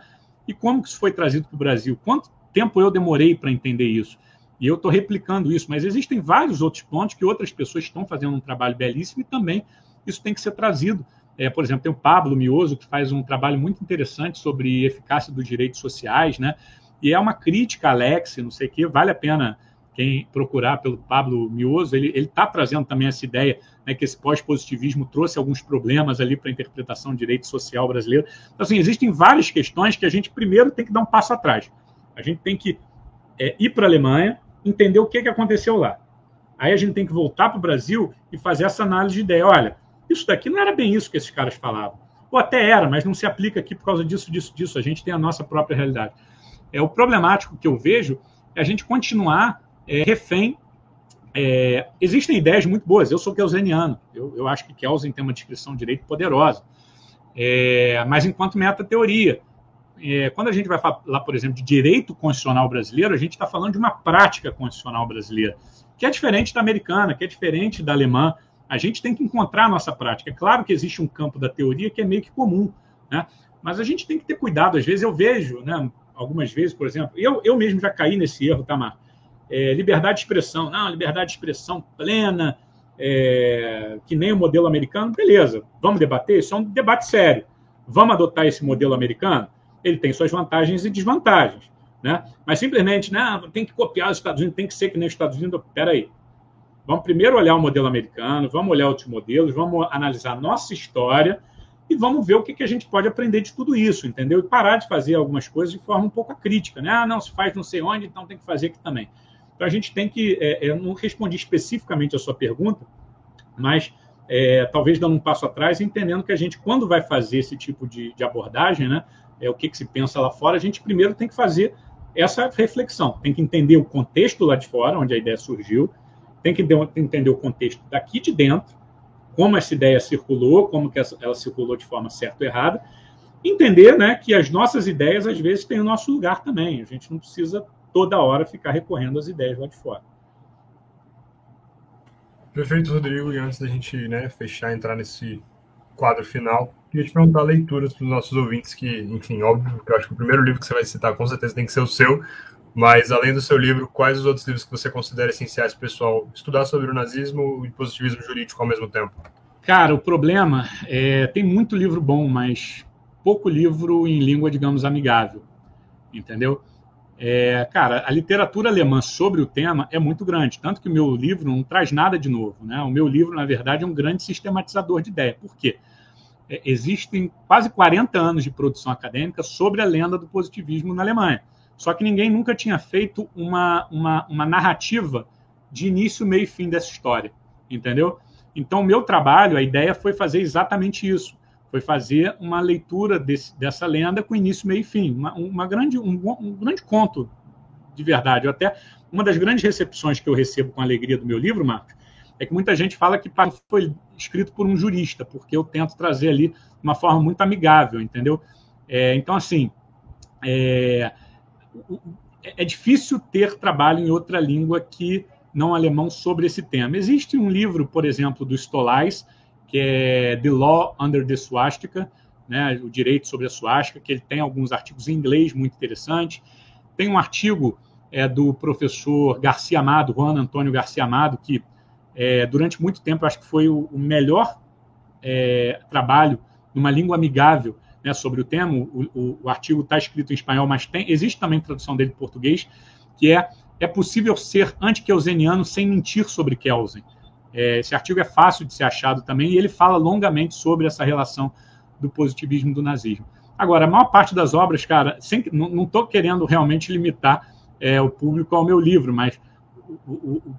Speaker 2: e como que isso foi trazido para o Brasil. Quanto tempo eu demorei para entender isso? E eu estou replicando isso, mas existem vários outros pontos que outras pessoas estão fazendo um trabalho belíssimo e também isso tem que ser trazido. É, por exemplo, tem o Pablo Mioso, que faz um trabalho muito interessante sobre eficácia dos direitos sociais, né? E é uma crítica Alex, não sei o quê, vale a pena quem procurar pelo Pablo Mioso, ele está trazendo também essa ideia né, que esse pós-positivismo trouxe alguns problemas ali para a interpretação do direito social brasileiro. Então, assim, existem várias questões que a gente primeiro tem que dar um passo atrás. A gente tem que é, ir para a Alemanha, entender o que, que aconteceu lá. Aí a gente tem que voltar para o Brasil e fazer essa análise de ideia. Olha, isso daqui não era bem isso que esses caras falavam. Ou até era, mas não se aplica aqui por causa disso, disso, disso. A gente tem a nossa própria realidade. É o problemático que eu vejo é a gente continuar é, refém. É, existem ideias muito boas. Eu sou kelseniano. Eu, eu acho que Kelsen tem uma descrição de direito poderosa. É, mas enquanto meta-teoria. É, quando a gente vai falar, por exemplo, de direito constitucional brasileiro, a gente está falando de uma prática constitucional brasileira, que é diferente da americana, que é diferente da alemã. A gente tem que encontrar a nossa prática. É claro que existe um campo da teoria que é meio que comum, né? mas a gente tem que ter cuidado. Às vezes eu vejo, né, algumas vezes, por exemplo, eu, eu mesmo já caí nesse erro, Tamar. Tá, é, liberdade de expressão, não, liberdade de expressão plena, é, que nem o modelo americano, beleza, vamos debater, isso é um debate sério. Vamos adotar esse modelo americano? Ele tem suas vantagens e desvantagens. Né? Mas simplesmente, não, tem que copiar os Estados Unidos, tem que ser que nem os Estados Unidos. Peraí. Vamos primeiro olhar o modelo americano, vamos olhar outros modelos, vamos analisar a nossa história e vamos ver o que, que a gente pode aprender de tudo isso, entendeu? E parar de fazer algumas coisas de forma um pouco crítica, né? Ah, não, se faz não sei onde, então tem que fazer aqui também. Então a gente tem que. É, eu não respondi especificamente a sua pergunta, mas é, talvez dando um passo atrás, entendendo que a gente, quando vai fazer esse tipo de, de abordagem, né? É, o que, que se pensa lá fora, a gente primeiro tem que fazer essa reflexão. Tem que entender o contexto lá de fora, onde a ideia surgiu, tem que entender o contexto daqui de dentro, como essa ideia circulou, como que ela circulou de forma certa ou errada, entender né, que as nossas ideias, às vezes, têm o nosso lugar também. A gente não precisa toda hora ficar recorrendo às ideias lá de fora.
Speaker 3: Perfeito, Rodrigo. E antes da gente né, fechar, entrar nesse quadro final, queria te perguntar leituras para os nossos ouvintes, que, enfim, óbvio que eu acho que o primeiro livro que você vai citar com certeza tem que ser o seu, mas além do seu livro, quais os outros livros que você considera essenciais para o pessoal estudar sobre o nazismo e positivismo jurídico ao mesmo tempo?
Speaker 2: Cara, o problema é tem muito livro bom, mas pouco livro em língua, digamos, amigável, entendeu? É, cara, a literatura alemã sobre o tema é muito grande, tanto que o meu livro não traz nada de novo. Né? O meu livro, na verdade, é um grande sistematizador de ideia. Por quê? É, existem quase 40 anos de produção acadêmica sobre a lenda do positivismo na Alemanha. Só que ninguém nunca tinha feito uma, uma, uma narrativa de início, meio e fim dessa história. Entendeu? Então, o meu trabalho, a ideia foi fazer exatamente isso foi fazer uma leitura desse, dessa lenda com início, meio e fim, uma, uma grande, um, um, grande conto de verdade. Eu até uma das grandes recepções que eu recebo com alegria do meu livro, Marcos, é que muita gente fala que foi escrito por um jurista, porque eu tento trazer ali uma forma muito amigável, entendeu? É, então, assim, é, é difícil ter trabalho em outra língua que não alemão sobre esse tema. Existe um livro, por exemplo, do Stolais, que é The Law Under the Swastika, né, o direito sobre a suástica, que ele tem alguns artigos em inglês muito interessantes. Tem um artigo é, do professor Garcia Amado, Juan Antônio Garcia Amado, que é, durante muito tempo acho que foi o, o melhor é, trabalho numa língua amigável né, sobre o tema. O, o, o artigo está escrito em espanhol, mas tem, existe também tradução dele em português, que é É possível ser anti-kelseniano sem mentir sobre Kelsen. É, esse artigo é fácil de ser achado também e ele fala longamente sobre essa relação do positivismo do nazismo. Agora, a maior parte das obras, cara, sem, não estou querendo realmente limitar é, o público ao meu livro, mas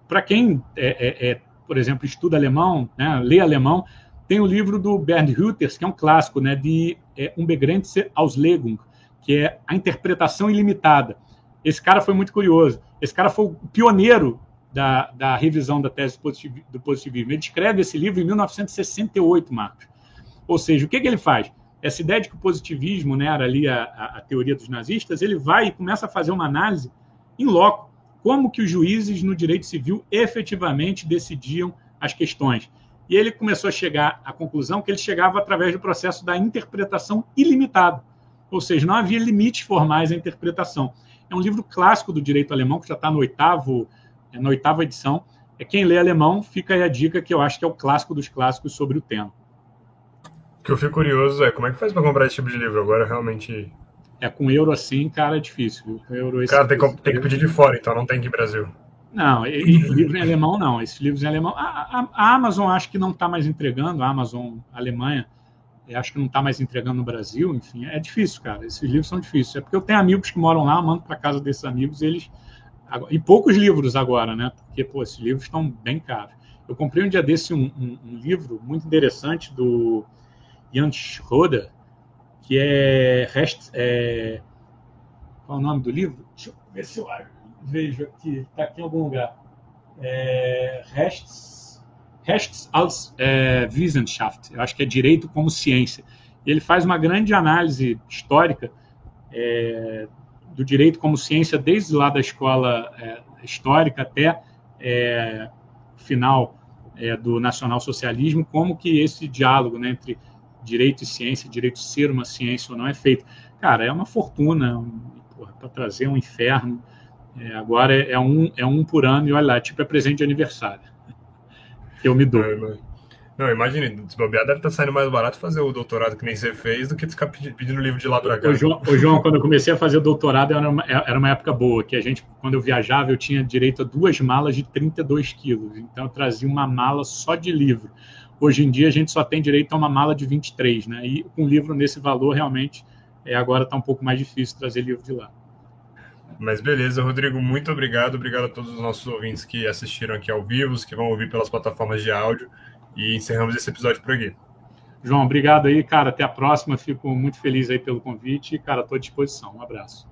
Speaker 2: para quem, é, é, é, por exemplo, estuda alemão, né, lê alemão, tem o livro do Bernd Hütters, que é um clássico, né, de é, Unbegrenzte Auslegung, que é a interpretação ilimitada. esse cara foi muito curioso. Esse cara foi o pioneiro da, da revisão da tese do positivismo. Ele escreve esse livro em 1968, Marcos. Ou seja, o que, que ele faz? Essa ideia de que o positivismo né, era ali a, a, a teoria dos nazistas, ele vai e começa a fazer uma análise em loco. Como que os juízes no direito civil efetivamente decidiam as questões. E ele começou a chegar à conclusão que ele chegava através do processo da interpretação ilimitada. Ou seja, não havia limites formais à interpretação. É um livro clássico do direito alemão, que já está no oitavo, na oitava edição. É quem lê alemão, fica aí a dica que eu acho que é o clássico dos clássicos sobre o tema.
Speaker 3: O que eu fico curioso é como é que faz para comprar esse tipo de livro agora realmente.
Speaker 2: É com euro assim, cara, é difícil. Com euro,
Speaker 3: esse cara tem, que, tem que pedir de fora, então não tem aqui no Brasil.
Speaker 2: Não, e, e livro em alemão não. Esses livros em alemão. A, a, a Amazon acho que não está mais entregando, a Amazon Alemanha, acho que não está mais entregando no Brasil, enfim, é difícil, cara. Esses livros são difíceis. É porque eu tenho amigos que moram lá, mando para casa desses amigos, eles. E poucos livros agora, né? Porque, pô, esses livros estão bem caros. Eu comprei um dia desse um, um, um livro muito interessante do Jan Schroeder, que é, Rest, é. Qual é o nome do livro? Deixa eu ver se eu vejo aqui, está aqui em algum lugar. É, Rechts, Rechts als é, Wissenschaft, eu acho que é Direito como Ciência. Ele faz uma grande análise histórica é, do direito como ciência, desde lá da escola é, histórica até é, final é, do nacionalsocialismo, como que esse diálogo né, entre direito e ciência, direito ser uma ciência ou não é feito. Cara, é uma fortuna para trazer um inferno é, agora é, é, um, é um por ano e olha lá, tipo é presente de aniversário. Eu me dou.
Speaker 3: Não, imagine, desbobear deve estar tá saindo mais barato fazer o doutorado que nem você fez do que ficar pedindo livro de lá para cá.
Speaker 2: Ô João, ô, João, quando eu comecei a fazer o doutorado, era uma, era uma época boa, que a gente, quando eu viajava, eu tinha direito a duas malas de 32 quilos. Então, eu trazia uma mala só de livro. Hoje em dia, a gente só tem direito a uma mala de 23, né? E com livro nesse valor, realmente, é, agora está um pouco mais difícil trazer livro de lá.
Speaker 3: Mas beleza, Rodrigo, muito obrigado. Obrigado a todos os nossos ouvintes que assistiram aqui ao vivo, os que vão ouvir pelas plataformas de áudio. E encerramos esse episódio por aqui.
Speaker 2: João, obrigado aí, cara. Até a próxima. Fico muito feliz aí pelo convite. Cara, estou à disposição. Um abraço.